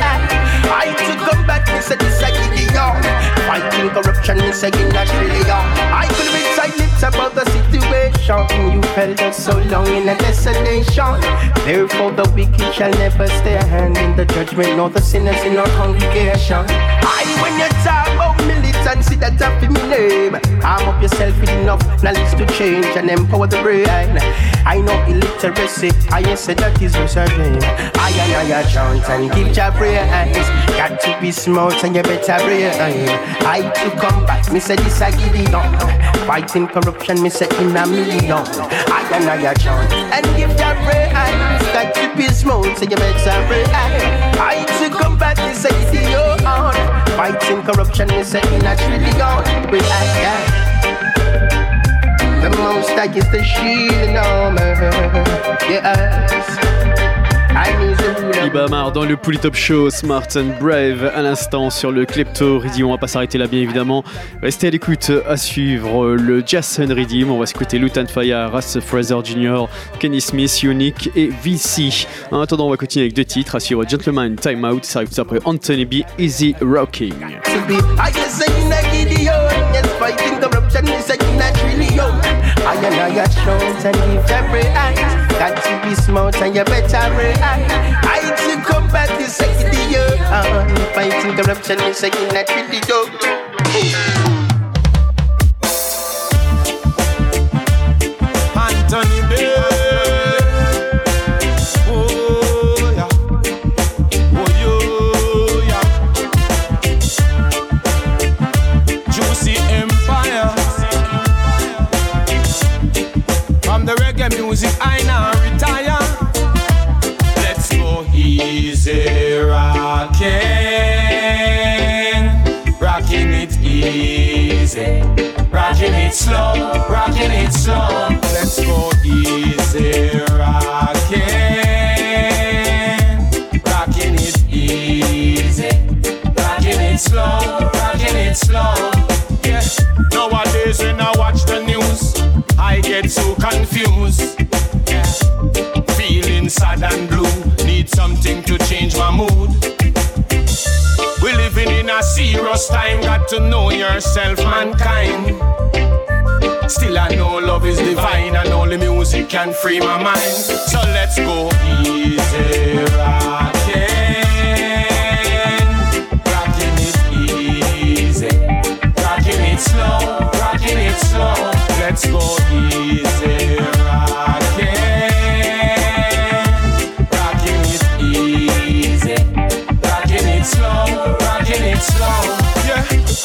I to combat, me say this a Gideon. Fighting corruption, me say in Australia. I could be silent about the situation. You held us so long in a desolation. Therefore, the wicked shall never stand in the judgment, nor the sinners in our congregation. I, when you talk about militancy, that's up in my name. Arm up yourself with enough knowledge to change and empower the brain. I know illiteracy, I ain't said that is dream. I and I chant and give your praise. Got to be smart and you better pray. I to combat, me say this I give it on. Fighting corruption, me say in a million. I and I chant and give your praise. Got to be smart, so you better pray. I to combat, me say it on. Oh, oh. Fighting corruption, say in a trillion. We I the most I is the shield on me. Yes. Ibamar dans le Polytop Show, Smart and Brave à l'instant sur le Klepto Redeem. On va pas s'arrêter là, bien évidemment. Restez à l'écoute à suivre le Jason Redeem. On va s'écouter Lutan Fire, Ras Fraser Jr., Kenny Smith, Unique et VC. En attendant, on va continuer avec deux titres à suivre Gentleman Time Out. Ça arrive tout après Anthony B, Easy Rocking. Got to be smart and you better react. I to combat this a Gideon. Fighting corruption is a in a trillion. Anthony slow, rocking it slow. Let's go easy, rocking. Rocking it easy. Rocking it slow, rocking it slow. Nowadays when I watch the news, I get so confused. Feeling sad and blue, need something to change my mood. We living in a serious time, got to know yourself, mankind. Still I know love is divine and only music can free my mind. So let's go easy, rocking, rocking it easy, rocking it slow, rocking it slow. Let's go easy,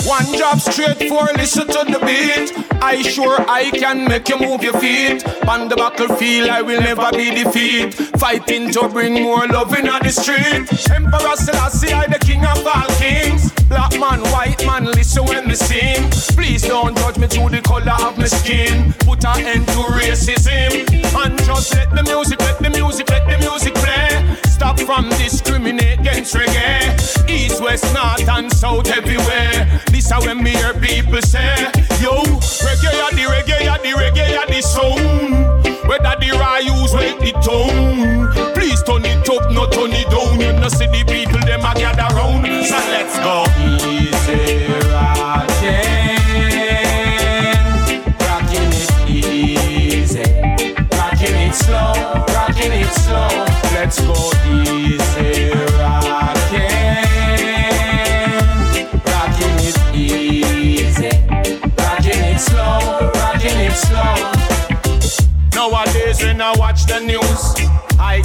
one job straight for listen to the beat. I sure I can make you move your feet. On the battlefield, I will never be defeated. Fighting to bring more love in the street. Emperor Selassie, I the king of all kings. Black man, white man, listen when me sing. Please don't judge me through the color of my skin. Put an end to racism. And just let the music, let the music, let the music play. Stop from discriminate against reggae. East, west, north, and south, everywhere. This is when me hear people say, Yo, reggae, ya the reggae, ya the reggae, ya the sound. Whether the Ryus wake the tone. Please turn it up, not turn it down. You know, see the people, them a gather round. So let's go.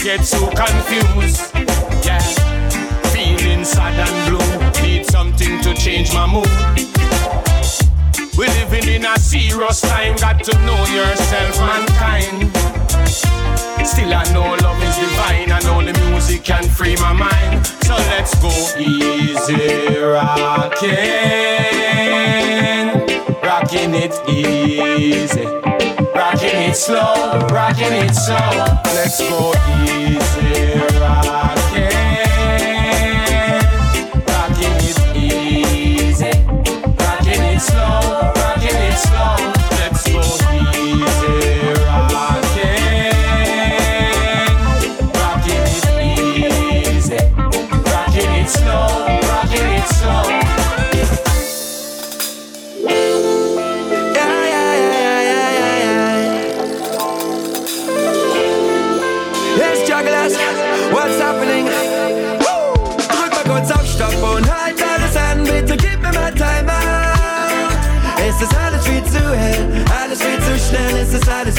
Get so confused. Yeah, feeling sad and blue. Need something to change my mood. We living in a serious time, got to know yourself, mankind. Still I know love is divine, I know the music can free my mind. So let's go easy rocking, rocking it easy, rocking it slow, rocking it slow. Let's go easy rocking,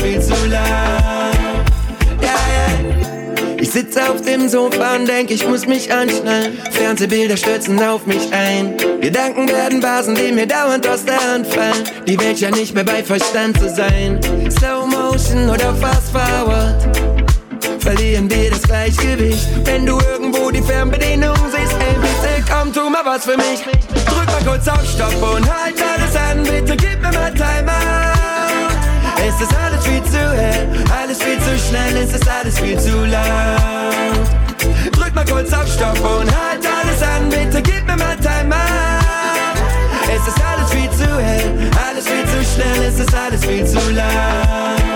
viel zu lang. Ja, ja. Ich sitze auf dem Sofa und denk, ich muss mich anschnallen. Fernsehbilder stürzen auf mich ein. Gedanken werden Basen, die mir dauernd aus der Hand fallen. Die Welt ja nicht mehr bei Verstand zu sein. Slow Motion oder Fast Forward verlieren wir das Gleichgewicht. Wenn du irgendwo die Fernbedienung siehst, ey, bitte komm, tu mal was für mich. Drück mal kurz auf Stopp und halt alles an, bitte gib mir mal Time out. Es ist alles viel zu hell, alles viel zu schnell, es ist alles viel zu laut. Drück mal kurz auf Stopp und halt alles an, bitte gib mir mal Time out. Es ist alles viel zu hell, alles viel zu schnell, es ist alles viel zu laut.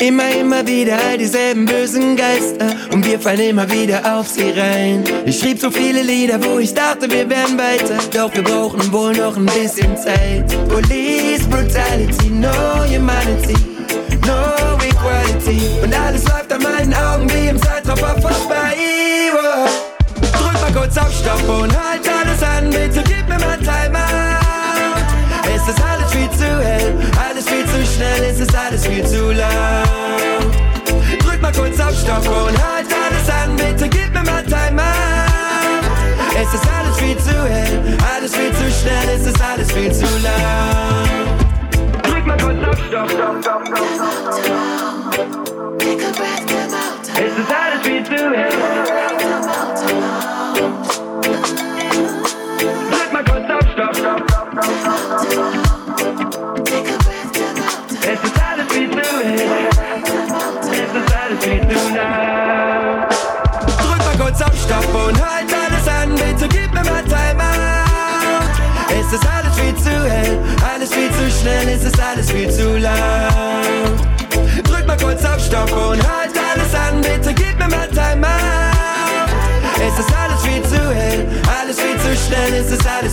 Immer, immer wieder all dieselben bösen Geister und wir fallen immer wieder auf sie rein. Ich schrieb so viele Lieder, wo ich dachte, wir wären weiter, doch wir brauchen wohl noch ein bisschen Zeit. Police Brutality, no humanity, no equality und alles läuft an meinen Augen wie im Zeitraffer vorbei. Wow. Drück mal kurz auf Stopp und halt alles an, bitte gib mir mal Time out. Es ist alles viel zu hell, alles viel zu schnell, es ist alles viel zu laut. Stopp und halt alles an, bitte gib mir mal Time. Es ist alles viel zu hell, alles viel zu schnell, es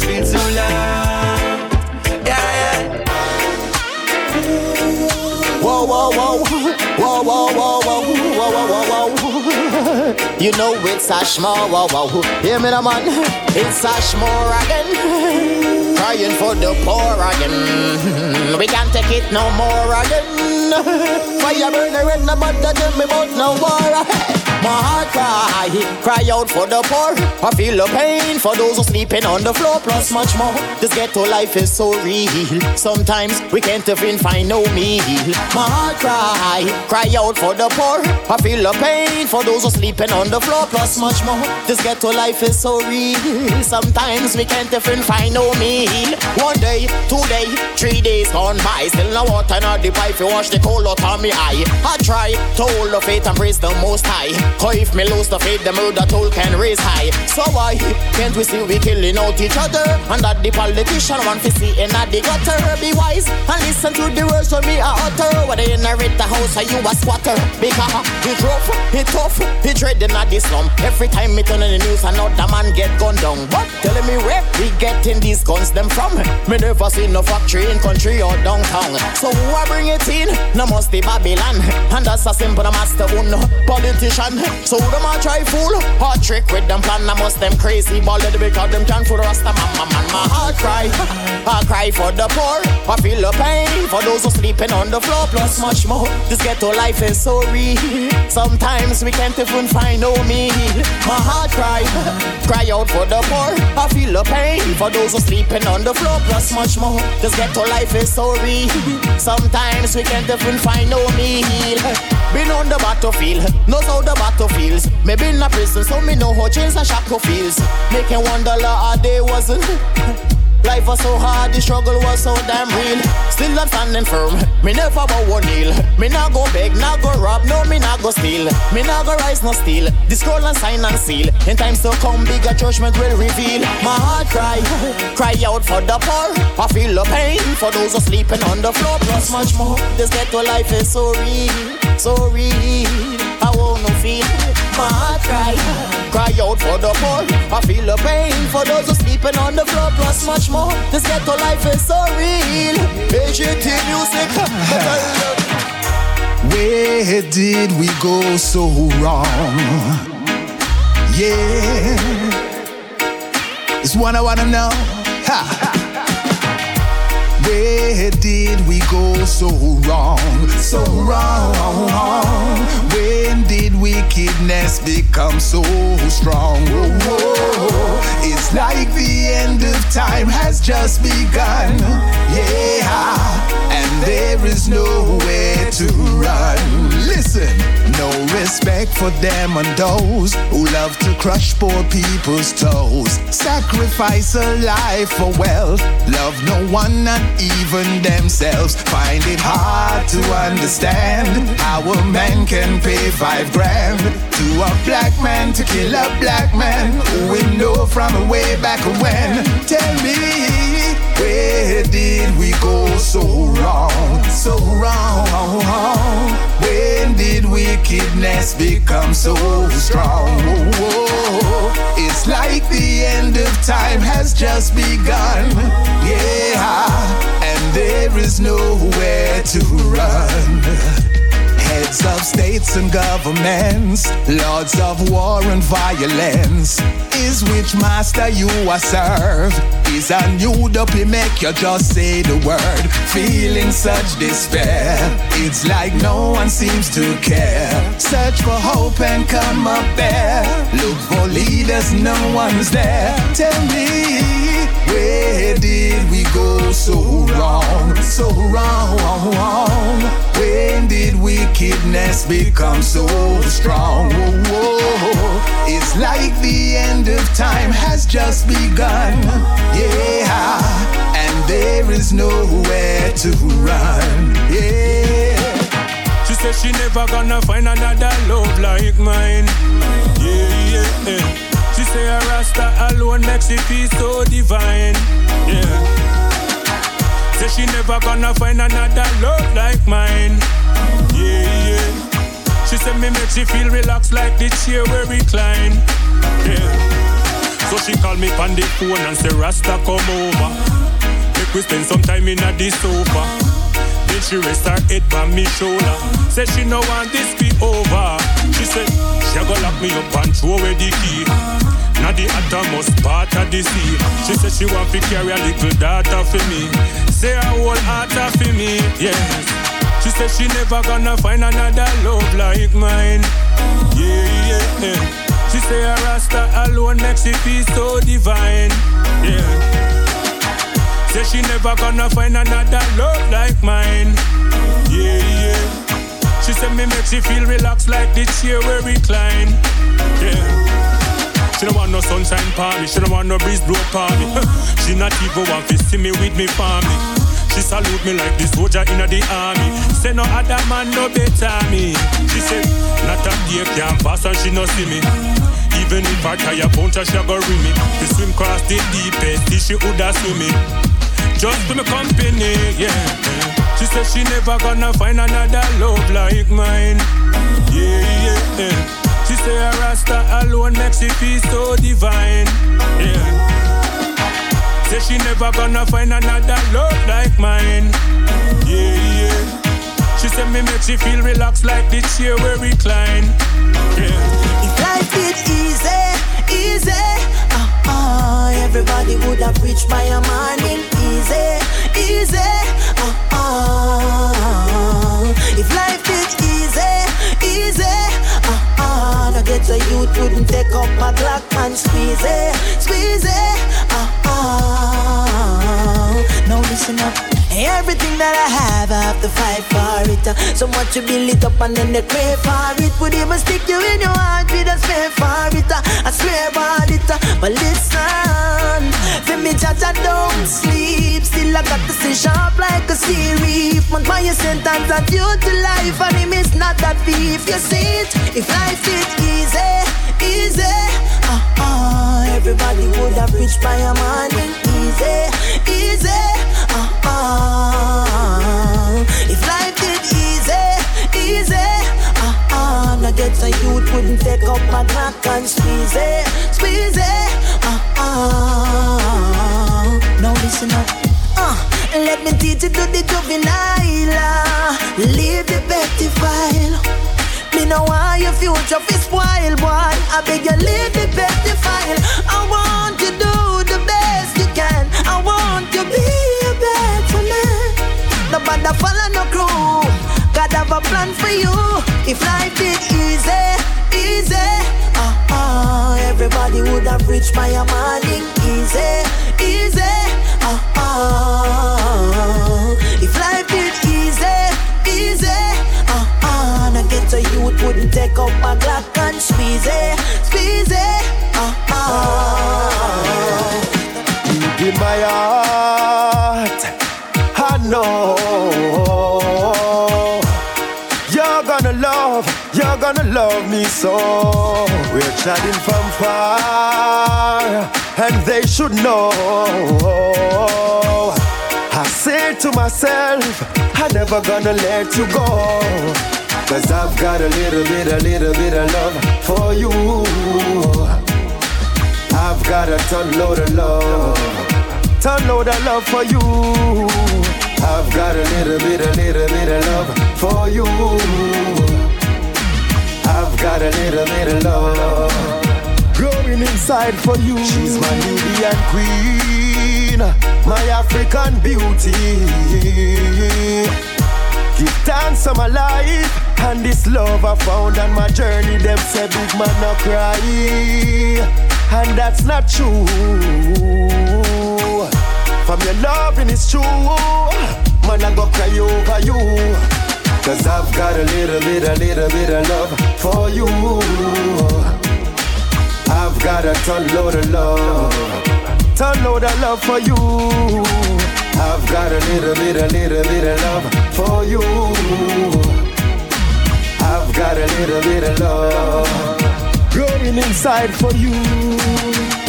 viel zu laut. Ja, ja. Whoa, whoa, whoa, whoa, whoa, whoa, whoa, whoa, whoa, whoa, whoa. You know it's a small, whoa, whoa. Hear me the man. It's a small again. Crying for the poor again. We can't take it no more again. Fire burner in the mud, tell me about no war. My heart cry, cry out for the poor. I feel the pain for those who sleeping on the floor. Plus much more. This ghetto life is so real. Sometimes we can't even find no meal. My heart cry, cry out for the poor. I feel the pain for those who sleeping on the floor. Plus much more. This ghetto life is so real. Sometimes we can't even find no meal. One day, two day, three days gone by. Still no water nor the pipe. You wash the cold out of me eye. I try to hold the faith and praise the most high. Cause if me lose the faith, the murder toll can raise high. So why can't we see we killing out each other? And that the politician want to see in the gutter. Be wise and listen to the words from me I utter. When they inherit the house, are you a squatter? Because it rough, it tough, it dreading at this slum. Every time me turn on the news, another man get gunned down. But telling me where we getting these guns them from? Me never seen no factory in country or downtown. So who I bring it in? No must be Babylon. And that's a simple master one politician. So them a try fool, hard trick with them plan. I must them crazy ballad because them can fool rasta man, man, man. My heart cry, I cry for the poor. I feel the pain for those who sleeping on the floor. Plus much more, this ghetto life is so real. Sometimes we can't even find no meal. My heart cry, cry out for the poor. I feel the pain for those who sleeping on the floor. Plus much more, this ghetto life is so real. Sometimes we can't even find no meal. Been on the battlefield, knows how the battle feels. Maybe in a prison, so me know how chains and shackle feels. Making one dollar a day wasn't. (laughs) Life was so hard, the struggle was so damn real. Still I'm standing firm, me never bow one kneel. Me not go beg, not go rob, no me not go steal. Me not go rise, no steal. The scroll and sign and seal. In times to come, bigger judgment will reveal. My heart cry, (laughs) cry out for the poor. I feel the pain for those who sleeping on the floor. Plus much more, this ghetto life is so real, so real. No feel. My cry, cry out for the poor. I feel the pain for those who sleeping on the floor. Plus much more, this ghetto life is so real. AGT music, Where did we go so wrong? Yeah, it's one I wanna know. Ha. Where did we go so wrong? So wrong. When did wickedness become so strong? Whoa, whoa. It's like the end of time has just begun. Yeah, and there is nowhere to run. Listen, no respect for them and those who love to crush poor people's toes. Sacrifice a life for wealth. Love no one, not even themselves. Find it hard to understand how a man can pay five grand to a black man to kill a black man who we know from way back when. Tell me, where did we go so wrong? So wrong. When did wickedness become so strong? It's like the end of time has just begun. Yeah, and there is nowhere to run. Heads of states and governments, lords of war and violence. Is which master you are serve? Is a new dopey make you just say the word? Feeling such despair. It's like no one seems to care. Search for hope and come up there. Look for leaders, no one's there. Tell me, where did we go so wrong? So wrong. When did wickedness become so strong? It's like the end of time has just begun. Yeah, and there is nowhere to run. Yeah. She said she never gonna find another love like mine. Yeah, yeah, yeah. She say a Rasta alone makes it feel so divine. Yeah. Say she never gonna find another love like mine. Yeah, yeah. She said me make she feel relaxed like the chair where we recline. Yeah. So she call me on the phone and say Rasta come over. Make we spend some time in a the sofa. Then she rest her head on me shoulder. Say she no want this be over. She said she go lock me up and throw away the key. Now the uttermost part of the sea. She said she want to carry a little daughter for me. Say her whole heart for me, yes. She said she never gonna find another love like mine. Yeah, yeah, yeah. She say a Rasta alone makes it feel so divine. Yeah. Say she never gonna find another love like mine. Yeah, yeah. She said me make she feel relaxed like the chair where recline. Yeah. She don't want no sunshine party, she don't want no breeze blow party. (laughs) she not even want to see me with me family. She salute me like the soldier in the army. Say no other man no better me. She said, not a day can pass and she no see me. Even if I tire punch her, she go ring me. To swim cross the deepest, she woulda swim me just for me company, yeah. She said she never gonna find another love like mine. Yeah, yeah, yeah. She say a rasta alone makes it feel so divine. Yeah. Say she never gonna find another love like mine. Yeah, yeah. She said me make she feel relaxed like the chair where recline. Yeah. If life it easy, easy. Uh-uh, have reached by a morning. Easy, easy. Uh-uh. If life is easy, easy. Uh-uh. No get a youth wouldn't take up a Glock and squeeze it, squeeze it. Uh-uh. Now listen up. Everything that I have, I have to fight for it. Uh, So much you build it up and then they crave for it. Would even stick you in your heart with a spare for it. uh, I swear about it. uh, But listen, for me, I don't sleep. Still, I got to stay sharp like a sea reef. Man, by your sentence, I due to life, and him is not that thief. You see it? If life is easy, easy. Uh-uh, everybody would have reached by a morning. Easy, easy. To. I beg you leave the petty file. I want you do Follow no crew. God have a plan for you. If life is easy, easy. Uh-uh. Everybody would have reached a morning. Easy, easy. Uh-uh. If life is easy, easy. Uh-uh. Now get a youth wouldn't take up a Glock and squeeze it, squeeze it. Uh-uh. Deep in my heart, gonna love me so. We're chatting from far, and they should know. I say to myself, I'm never gonna let you go. Cause I've got a little bit, a little bit of love for you. I've got a ton load of love, ton load of love for you. I've got a little bit, a little bit of love for you. Got a little bit of love growing inside for you. She's my Nubian queen, my African beauty. Give thanks to my life and this love I found on my journey. Them say big man no cry, and that's not true. From your loving is true, man I go cry over you. Cause I've got a little bit, a little bit of love for you. I've got a ton load of love, ton load of love for you. I've got a little bit, a little bit of love for you. I've got a little bit of love growing inside for you.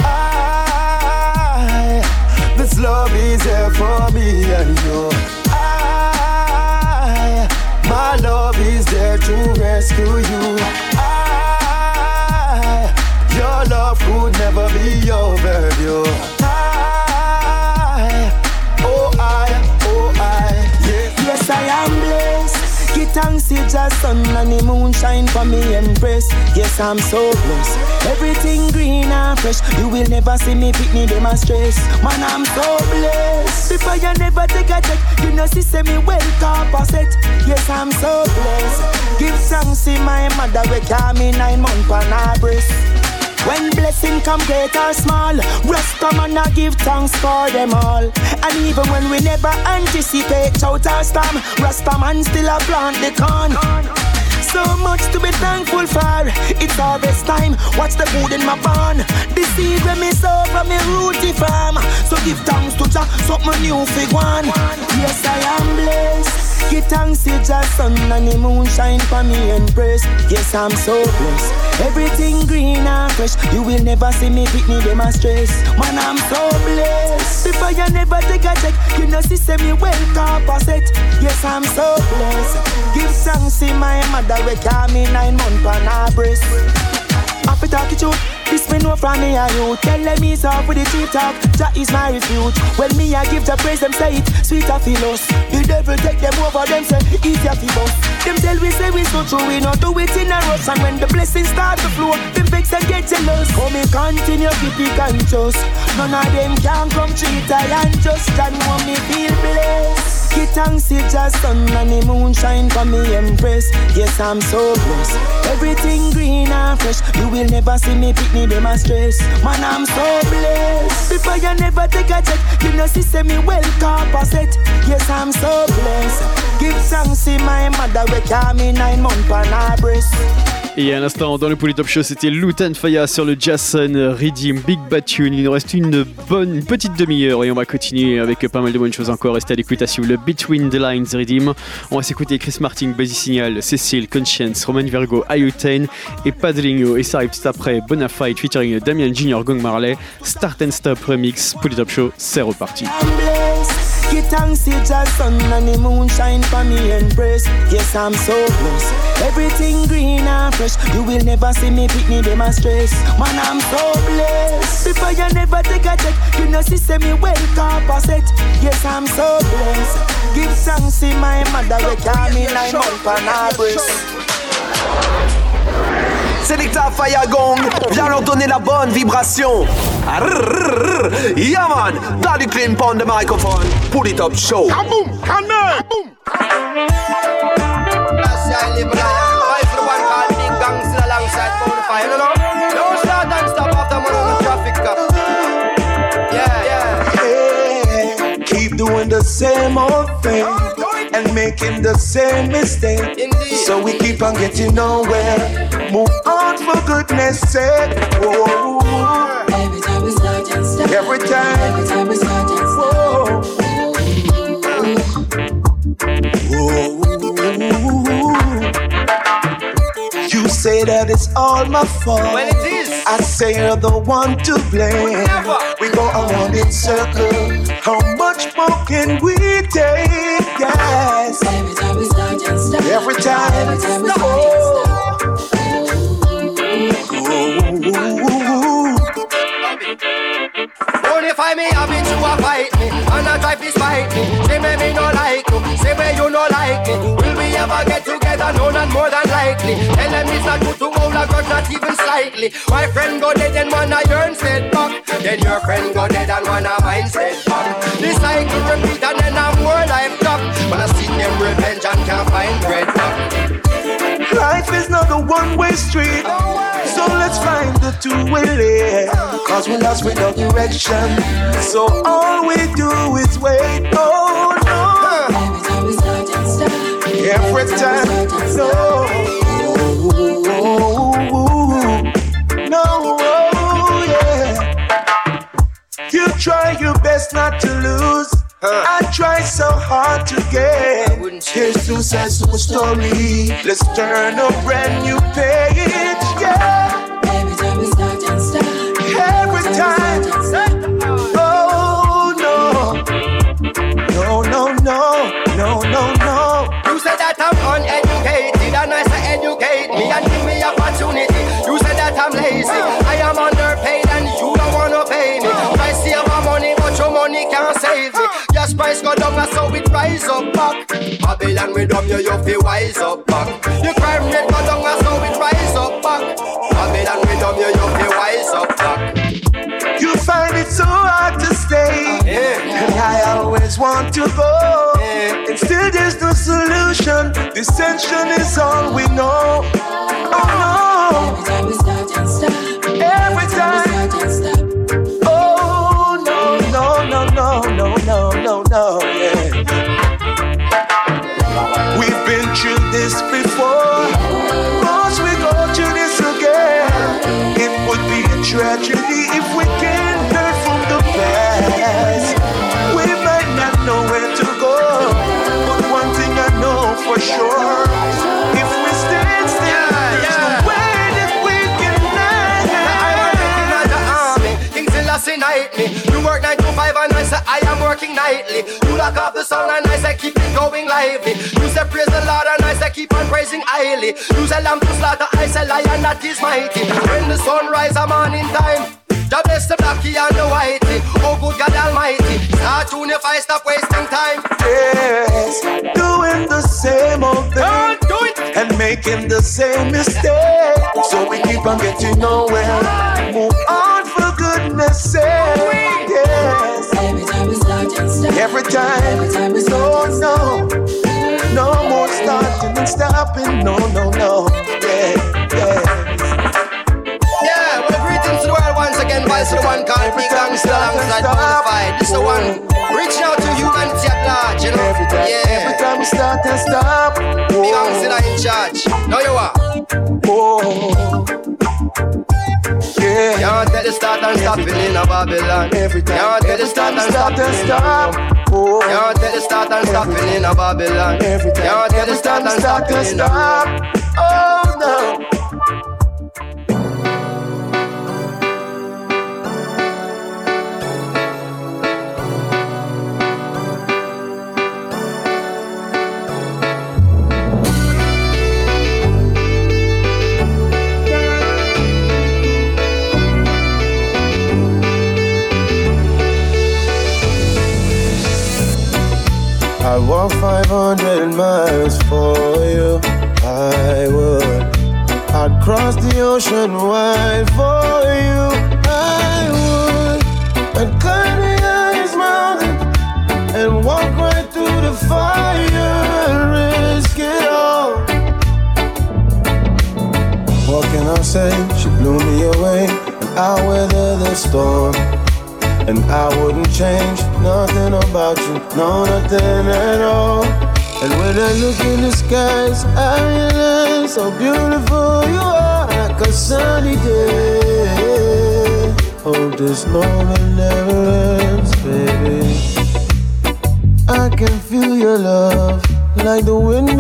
I, this love is here for me and you. My love is there to rescue you. I, your love could never be overdue. I, ah, oh I, oh I, yeah. Yes, I am blessed. Give thanks to just sun and the moon shine for me empress. Yes, I'm so blessed. Everything green and fresh. You will never see me pick me them a stress. Man, I'm so blessed. Before you never take a check, you know see say me well set. Yes, I'm so blessed. Give thanks to my mother we carry me nine months on her breast. When blessing come great or small, Rasta man I give thanks for them all. And even when we never anticipate shout or storm, Rasta man still a plant the corn. So much to be thankful for. It's harvest time. Watch the food in my barn. The seed me sow from me rooty farm. So give thanks to Jah, something new fig one. Yes, I am blessed. Give thanks to Jah, sun and the moon shine for me and praise. Yes, I'm so blessed. Everything green and fresh. You will never see me pick me them a stress. Man, I'm so blessed. Before you never take a check, you know see me well set. Yes, I'm so blessed. Give thanks to my mother we carry me nine months on her breast. Have to talk it out. This me know from me and you. Tell them he's off with the cheap talk. That is my refuge. When me I give the praise, them say it sweeter feel us. The devil take them over, them say easier feel us. Them tell we say we so true, we not do it in a rush. And when the blessings start to flow, them vex and get jealous. Come me continue keep it conscious. None of them can come treat I and just and want me feel blessed. Give thanks to just sun and the moon shine for me empress. Yes, I'm so blessed. Everything green and fresh. You will never see me pick me them a stress. Man, I'm so blessed. Before you never take a check, you know see say me well set. Yes, I'm so blessed. Give thanks to my mother we carry me nine months on her breast. Et à l'instant, dans le Polytop Show, c'était Lutan Faya sur le Jason Redeem Big Bad Tune. Il nous reste une bonne petite demi-heure et on va continuer avec pas mal de bonnes choses encore. Restez à l'écoute à suivre le Between the Lines Redeem. On va s'écouter Chris Martin, Basie Signal, Cécile, Conscience, Roman Virgo, Ayutane et Padrinho. Et ça arrive juste après Bonafide featuring Damien Junior Gong Marley. Start and Stop Remix. Polytop Show, c'est reparti. Thanks to just sun and the moon shine for me embrace. Yes, I'm so blessed. Everything green and fresh. You will never see me pick me them a stress. Man, I'm so blessed. Before you never take a check, you know see me well set. Yes, I'm so blessed. Give thanks to my mother we call me nine months on her breast. Selecta Fire Gong, viens leur donner la bonne vibration. Arrrrrrr. Yeah man, Daddy Clean on the microphone. Pull it up show. Kaboom, kaboom. Keep doing the same old thing and making the same mistake. So we keep on getting nowhere. Move on for goodness sake. Whoa. Every time we start and stop. Every time. Every time we start and stop. Whoa. You say that it's all my fault. Well, it is. I say you're the one to blame. Never. We go around in circles. How much more can we take? Yes. Every time we start and stop. Every time. Every time we start and stop. Only find me happy to a fight me And I try to spite me Say me me no like you Say me you no like me Will we ever get together? No, not more than likely Tell them it's not good to hold a grudge Not even slightly My friend go dead and one of yours said back Then your friend go dead and one of mine said back The cycle repeat and then I'm more life top When I see them revenge and can't find bread back Life is not a one-way street, so let's find the two-way lane. Cause we're lost with no direction, so all we do is wait. Oh no! Every time, no. No, oh, yeah. You try your best not to lose. I try so hard to get. Here's two sides to a story. Let's turn a brand new page. Yeah. Every time we start and stop. Every time. I'm lazy, I am underpaid and you don't wanna pay me. I save my money, but your money can't save me. Your price go down, so it rise up back. Babylon we dumb you, you feel wise up back. Your crime rate go down, so it rise up back. Babylon we dumb you, you feel wise up back. You find it so hard to stay. And I always want to go. And still there's no solution. Dissension is all we know. Working nightly. You lock off the song and I say keep it going lively. You say praise the Lord and I say keep on praising highly. You say lamb to slaughter, I say lion that is mighty. When the sun rise, I'm on in time. God bless the blacky and the whitey. Oh, good God Almighty. Start tune if I stop wasting time. Yes, doing the same old thing. Oh, do it. And making the same mistake. So we keep on getting nowhere. Ah. Move on for goodness sake. Oh, yes. Every time. Every time we start no, no. No more starting and stopping. No, no, no. Yeah, yeah. Yeah, well, greetings to the world once again. Vice the one called Big Gangsta alongside Bonafide. This is the one reaching out to humanity at large, you know? Every time, yeah. every time we start and stop. Big Gangsta in charge. Now you are. Oh. Yeah. Can't tell the start and stop it in a Babylon. Every time, Can't tell the start and stop and stop. Oh. Can't tell the start and stop it in a Babylon. Every time, Can't tell the start and stop and stop. Oh no. I'd walk 500 miles for you. I would. I'd cross the ocean wide for you. I would. I'd climb the highest mountain and walk right through the fire and risk it all. What can I say? She blew me away, and I weather the storm. And I wouldn't change nothing about you, no, nothing at all. And when I look in the skies, I realize how beautiful you are, like a sunny day. Hope this moment never ends, baby. I can feel your love, like the wind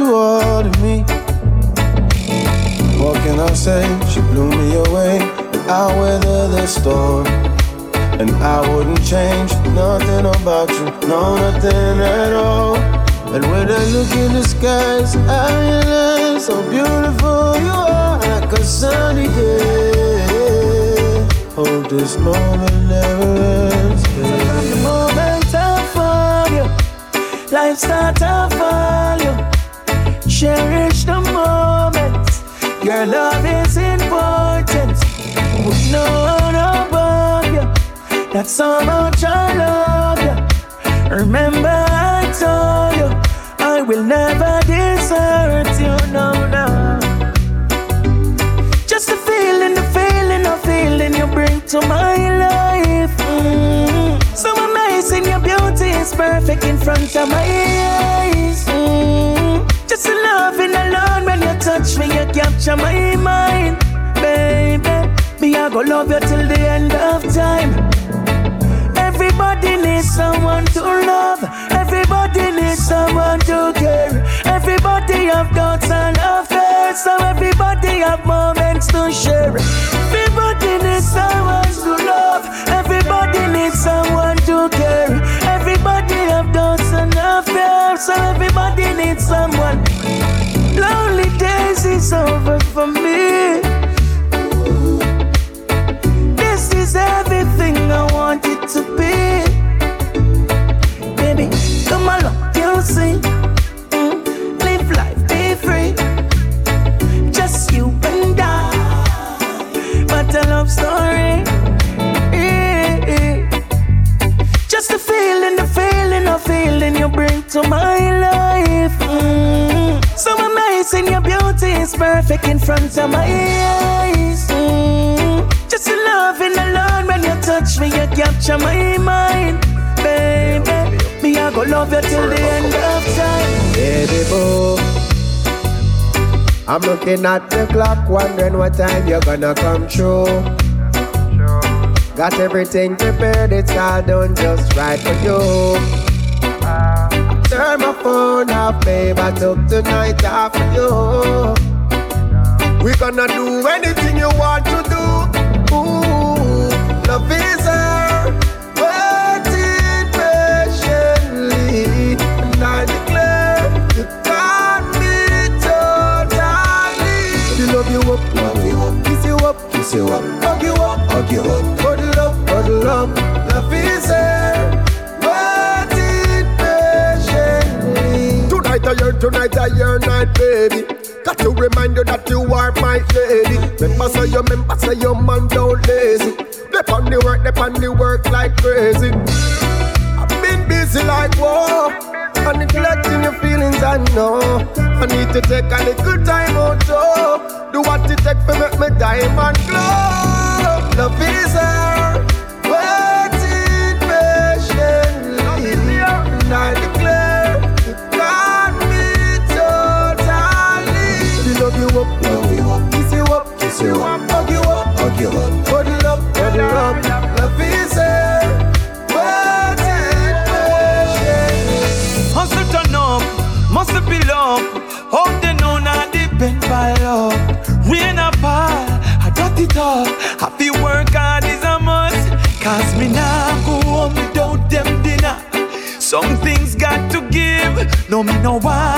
you are to me. What can I say? She blew me away. I weather the storm. And I wouldn't change nothing about you, no, nothing at all. And when I look in the skies, I realize how beautiful you are, like a sunny day. Hope this moment never ends. From the moment I found you, life start to fall you. Cherish the moment. Your love is important. With no one above you. That's how much I love you. Remember I told you I will never desert you. No, no. Just the feeling, the feeling, the feeling you bring to my life. Mm. So amazing, your beauty is perfect in front of my eyes. Mm. Just the loving alone when you touch me, you capture my mind, baby. Me, I go love you till the end of time. Everybody needs someone to love. Everybody needs someone to care. Everybody have doubts and affairs, so everybody have moments to share. Everybody needs someone to love. Everybody needs someone to care. Everybody have doubts and affairs, so everybody needs someone. Lonely days is over for me. This is everything I want it to be. Baby, come along, you see. To my life. Mm, so amazing, your beauty is perfect in front of my eyes. Mm, just the loving alone when you touch me, you capture my mind, baby. Me, I go love you till the end of time. Baby boy. I'm looking at the clock, wondering what time you're gonna come through. Got everything prepared, it's all done just right for you. Turn my phone off, babe. I took tonight off for you. We gonna do anything you want to do. Ooh, love is her. Waiting patiently, and I declare you got me totally. We love you up, love you up, kiss you up, kiss you up, hug you up, hug you up, cuddle up, cuddle up. tonight I your night, baby. Got to remind you that you are my lady. Remember, say so your member, say so your man don't lazy. Dep on the work, dep on the work like crazy. I've been busy like whoa. And neglecting your feelings, I know. I need to take a little time out, oh. Do what it take to make me diamond glow. Love is her. know why.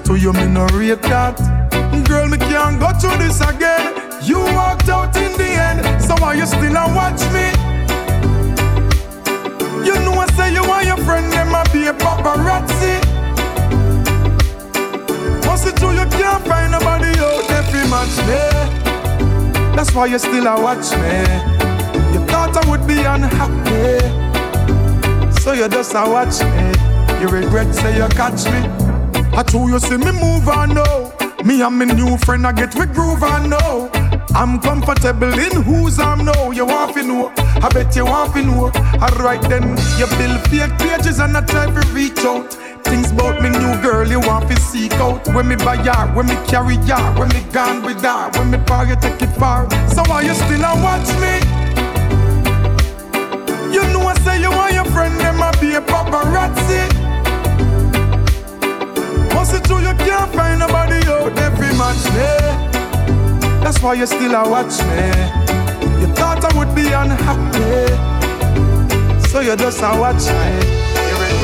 to you, me no rate that. Girl, me can't go through this again. You walked out in the end, so why you still a watch me? You know I say you and your friend them a be a paparazzi. Once you can't find nobody out every match me. That's why you still a watch me. You thought I would be unhappy, so you just a watch me. You regret say you catch me. I told you see me move on now. Me and my new friend I get with groove on now. I'm comfortable in whose arm now. You want to know? I bet you want to know. Alright then, you build fake pages and I try to reach out. Things about me new girl you want to seek out. When me buy her, when me carry her, when me gone with her, when me you take it far. So why you still a watch me? You know I say you want your friend them a be a paparazzi. Once it true you can't find nobody out fi match me. That's why you still a watch me. You thought I would be unhappy, so you just a watch me.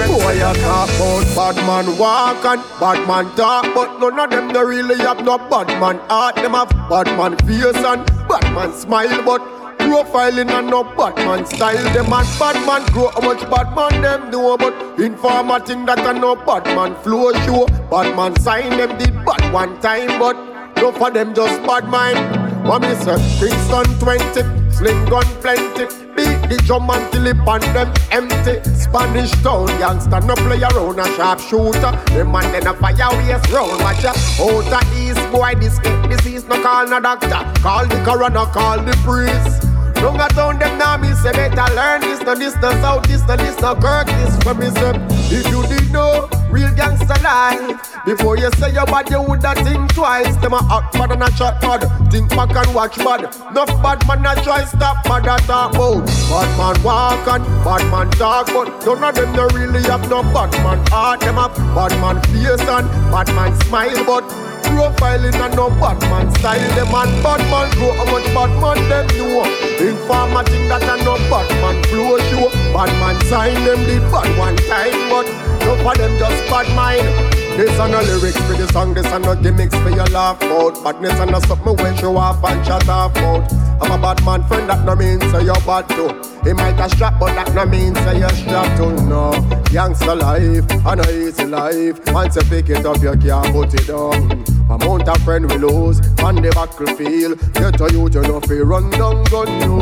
Boy, you talk about bad man walk and bad man talk, but none of them no really have no bad man heart. Them have bad man face and bad man smile, but profiling and no bad man style. Them and bad man grow how much bad man them know, but informer think that I no bad man flow show. Bad man sign them did bad one time, but no for them just bad mind. Me say? Kingston 20, sling gun plenty. Beat the drum until it pan them empty. Spanish town youngster no play around a sharp shooter. Them man then a fire waste round. Watch ya. Out of east boy this disease no call no doctor. Call the coroner, call the priest. Long a town them now me say better learn this, no this, no south, this, no this, no Kirk, this for me say. If you did know, real gangster life. Before you say your bad, you woulda think twice. Them a act bad and a chat bad. Think back and watch bad. Enough bad man a try stop bad a talk about. Bad man walk and bad man talk, but none of them no really have no bad man heart. Them have bad man face and bad man smile, but profiling and no bad man style. Them and bad man grow how much bad man them know. Informer that I no bad man flow show. Bad man sign them did bad one time, but no for them just bad mind. This are no lyrics for the song, this are no gimmicks for your laugh out. Badness and no something when show off and chat off out. I'm a bad man friend, that no mean say you're bad too. He might a strap, but that no mean say you're strapped too. No, youngster life, and a easy life. Once you pick it up, you can't put it down. Amount of friend we lose on the battlefield. Get a youth, you know, fi run down gun you.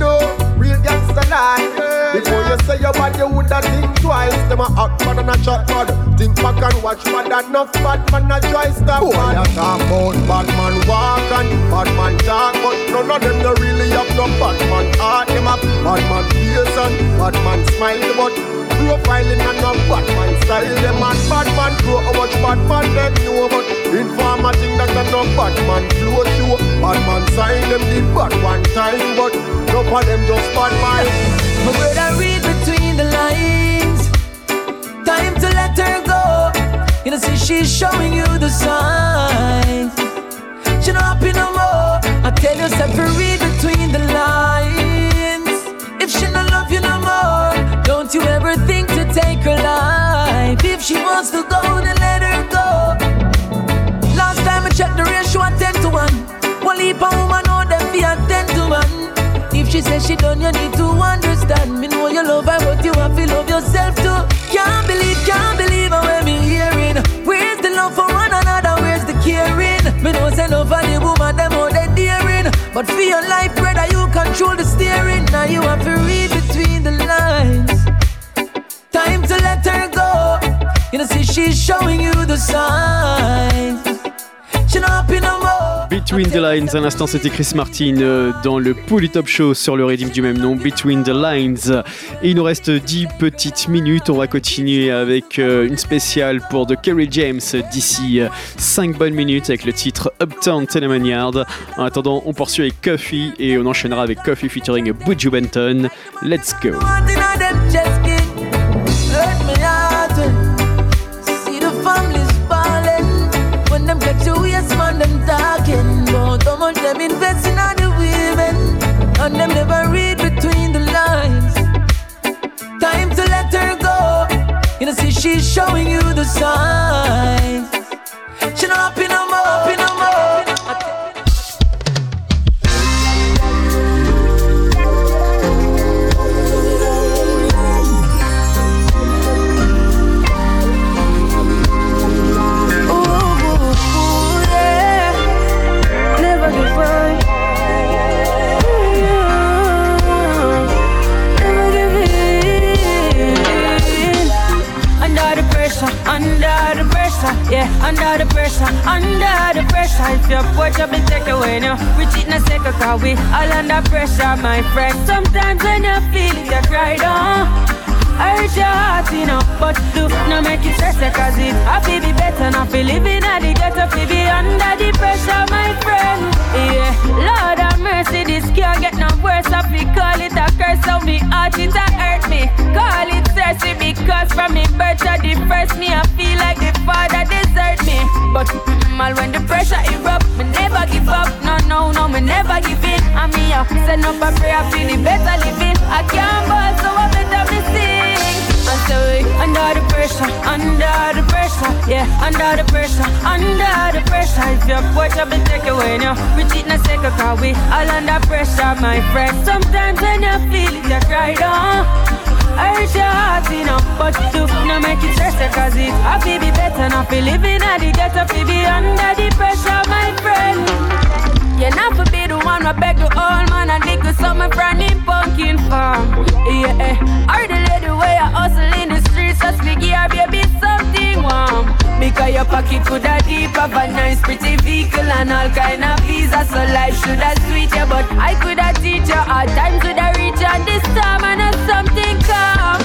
No, real gangster life. Before you say your bad, you woulda think twice. Them a hot bad and a chat bad. Think back and watch bad. Enough bad man a try stop Boy, bad. you talk about bad man walk and bad man talk, but none of them no really have no bad man heart. Them a bad man face and bad man smile, but profiling and no bad man style. Them and bad man grow how much bad man them know, but informer think that a no bad man flow show. Bad man sign them did bad one time, but no of them just bad mind. Word I read between the lines. Time to let her go. You know, see, she's showing you the signs. She not happy no more. I tell you, read between the lines. If she love you no more, don't you ever think to take her life. If she wants to go, then let her go. Last time I checked the ratio, at 10 to 1. One woman, them be a 10 to 1. If she says she done, you need to understand. Me know you love her, but you have to love yourself too. Can't believe, can't believe I'm hearing. Where's the love for one another? Where's the caring? Me know say love for the woman, them all they daring. But for your life, brother, you control the steering. Now you have to read between the lines. Time to let her go. You know, see, she's showing you the signs. Between the Lines, à l'instant c'était Chris Martin euh, dans le Polytop Show sur le rythme du même nom, Between the Lines. Et il nous reste 10 petites minutes, on va continuer avec euh, une spéciale pour The Kerry James d'ici 5 bonnes minutes avec le titre Uptown Tenement Yard. En attendant, on poursuit avec Coffee et on enchaînera avec Coffee featuring Buju Benton. Let's go. Showing you the signs. She not under the pressure. Under the pressure. If your porch up and take away now, we cheat in a second, cause we all under pressure, my friend. Sometimes when you feel it, you cry down. Hurt your heart, you know, but do not make it stress cause it happy be better not be living at the ghetto, be under the pressure, my friend. Yeah, Lord have mercy, this can't get no worse. I fi call it a curse, so me heart it a hurt me. Call it thirsty because from me birth to the first me, I feel like the father desert me. But mal when the pressure erupt, me never give up. No, no, no, me never give in. I mean, I send up a prayer, I feel the better living. I can't ball, so I better me sing. I under the pressure, under the pressure, yeah, under the pressure, under the pressure. If your watch up and take away now, we cheat in a second, cause we all under pressure, my friend. Sometimes when you feel it, you cry down. Hurt your heart, you know, but do not make it stress cause it happy be better not be living at the ghetto, be under the pressure, my friend. You for be the one who beg the old man and the summer from him pumpkin farm. Yeah, eh. Or the lady way I hustle in the streets, just me give baby something warm. Because your pocket could have deep of a nice pretty vehicle and all kind of visa, so life should have sweet you. But I could have teach you all times could have reach and this time and have something come.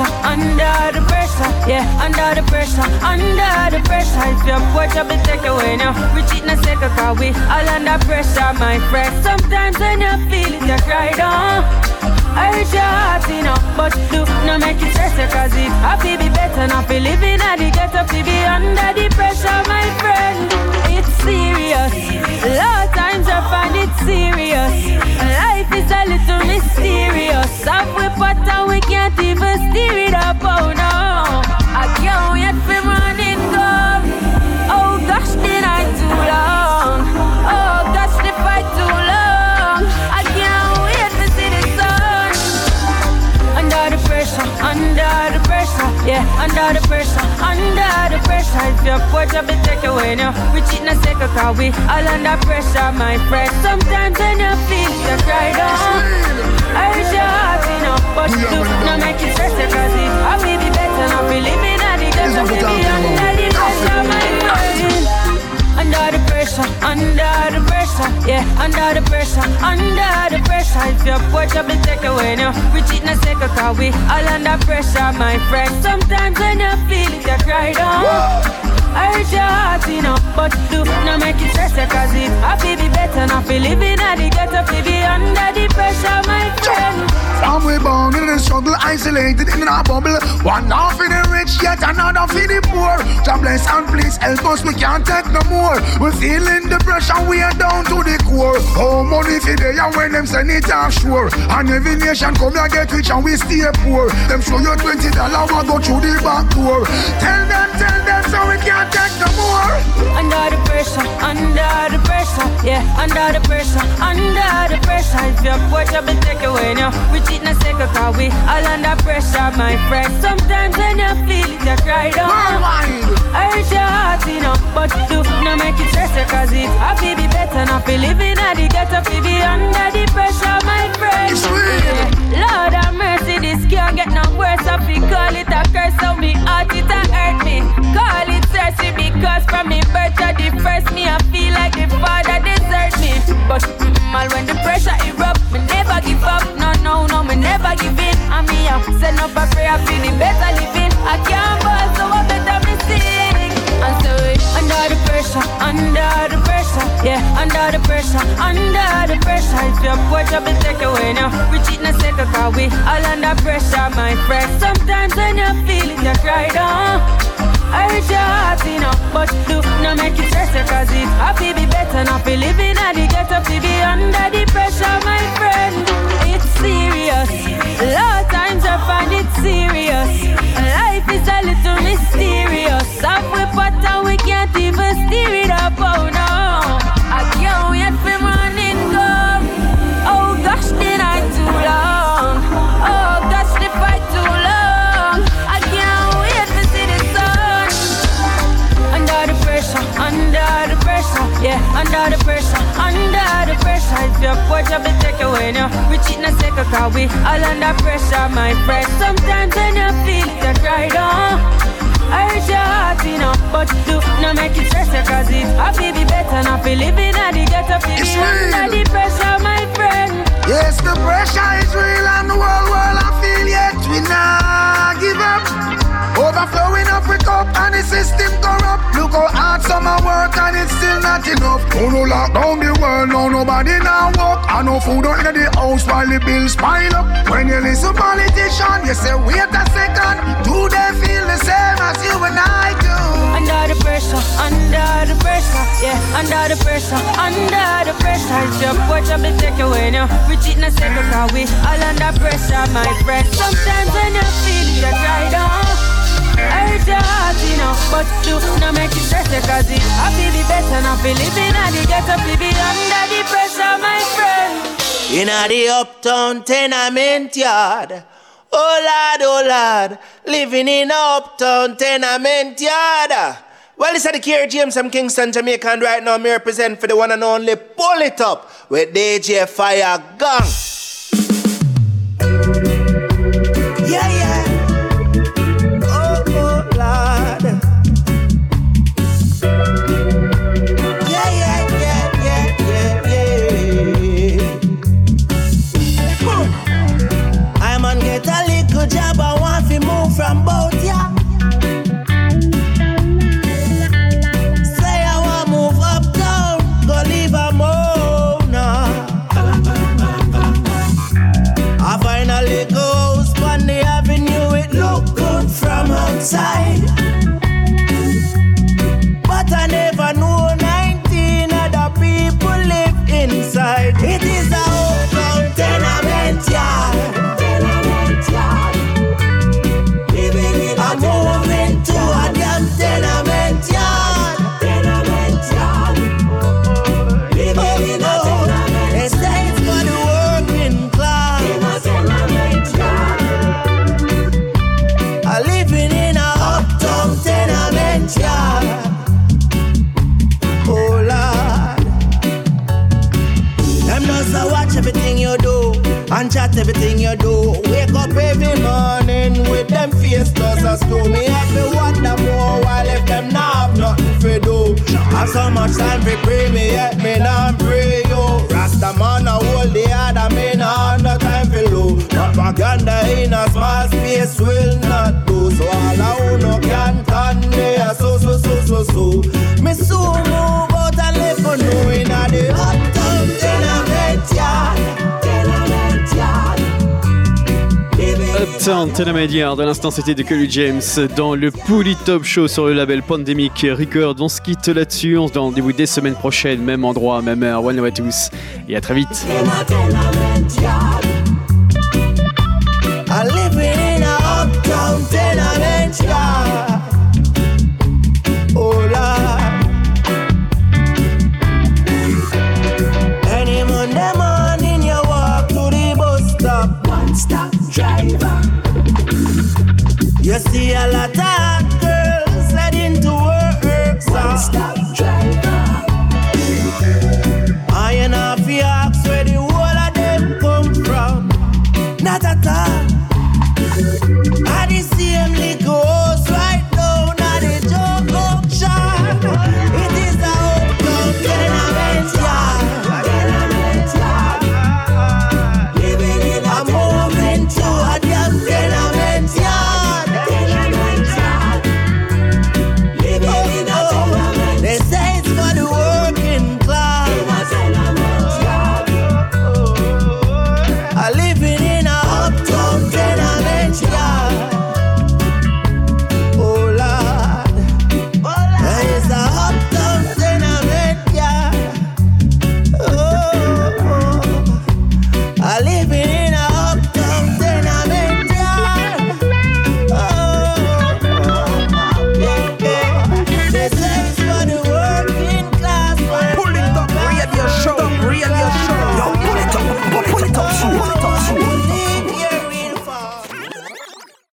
Under the pressure, under the pressure, yeah, under the pressure, under the pressure. If your porch up and take away now, we cheat in a second, cause we all under pressure, my friend. Sometimes when you feel it, you cry down. I hurt your heart, you know, but do not make it stress cause it happy be better not be living at the ghetto, to be under the pressure, my friend. Serious, a lot of times I find it serious. Life is a little mysterious. Some we put and we can't even steer it up, oh no. I can't wait for morning come. Oh gosh, did I too long? Yeah, under the pressure, under the pressure. If your porch up and take away now, we cheat in a second, cause we all under pressure, my friend. Sometimes when you feel you cry down. I wish you know, but you do not make it stress cause it I will be better, not be living at the ghetto, be under the pressure, my friend. Under the pressure, under the pressure, yeah, under the pressure, under the pressure. If your up and take away now, we cheat in a second, cause we all under pressure, my friend. Sometimes when you feel it, you cry down. I you know, but do not make it stress cause it happy be better not be living at the ghetto, Feel be under the pressure, my friend. Some we born in the struggle, isolated in a bubble. One half in the rich, yet another for the poor. God and please help us, we can't take no more. We're feeling the pressure, we are down to the core. Oh, money for day, and when them send it offshore. And every nation come here get rich and we stay poor. Them show you twenty dollars, we go through the back door. Tell them, tell them, so we can't take no more. Under the pressure, under the pressure, yeah, under the pressure, under the pressure. If your porch up and take away now, we cheat in a second, cause we all under pressure, my friend. Sometimes when you feel it, you cry down. I hurt your heart, you know, but do not make it stress cause it happy be better, not be living at the ghetto, be under the pressure, my friend. Yeah. Lord have mercy, this can't get no worse. I feel call it a curse, so me heart it a hurt me. Call it mercy because from me birth to the first me I feel like the father desert me. But mm, when the pressure erupt, me never give up. No, no, no, me never give in. I mean, I send up a prayer, feeling better living. I can't fall, so I better me. Under the pressure, under the pressure, yeah, under the pressure, under the pressure. If your porch up and take away now, we cheat a second, cause we all under pressure, my friend. Sometimes when you feel it, you cry down. I hurt your heart, know, but do not make it stress cause it happy be better not be living at the ghetto to be under the pressure, my friend. It's serious. Lot of times I find it serious. Life is a little mysterious. Up we put and we can't even steer it up, oh no. Under the pressure, under the pressure. If your porch up and take away now, we cheat in a second, cause we all under pressure, my friend. Sometimes when you feel you cry down. I hurt your heart, you know. But do not make it stress you, cause it I feel be better, not feel living at the ghetto, feel It's under the pressure, my friend. Yes, the pressure is real and the whole world I feel yet we not give up. Overflowing up with cup and the system corrupt. Look how hard summer work and it's still not enough. Oh no lock down the world, no nobody now walk. I no food under the house while the bills pile up. When you listen politician, you say wait a second. Do they feel the same as you and I do? Under the pressure, under the pressure, yeah, under the pressure, under the pressure. Your watch up and take away now. Reach it in a second, cause we all under pressure, my friend. Sometimes when you feel it, you try down. I hurt your heart, you know, but do not make it you, cause it feel it better, not feel living at the ghetto, feel be under the pressure, my friend. In a the uptown tenement yard. Oh lad, oh lad, living in uptown tenement yard. Well, this is the Kerry James from Kingston, Jamaica, and right now me represent for the one and only Pull It Up with DJ Fire Gang. Have so much time for pray me yet me not pray yo. Rasta man a hold the other me not no time for low. Propaganda in a small space will not do. So all I who no can stand there so so so so so. Me soon move out and live for knowing that the uptown tenement yard. Tenement yard. Yard, à l'instant c'était de Kelly James dans le Pouli Top Show sur le label Pandemic Record. On se quitte là-dessus, on se donne rendez-vous dès semaine prochaine, même endroit, même heure. One love à tous et à très vite. I live in a uptown tenement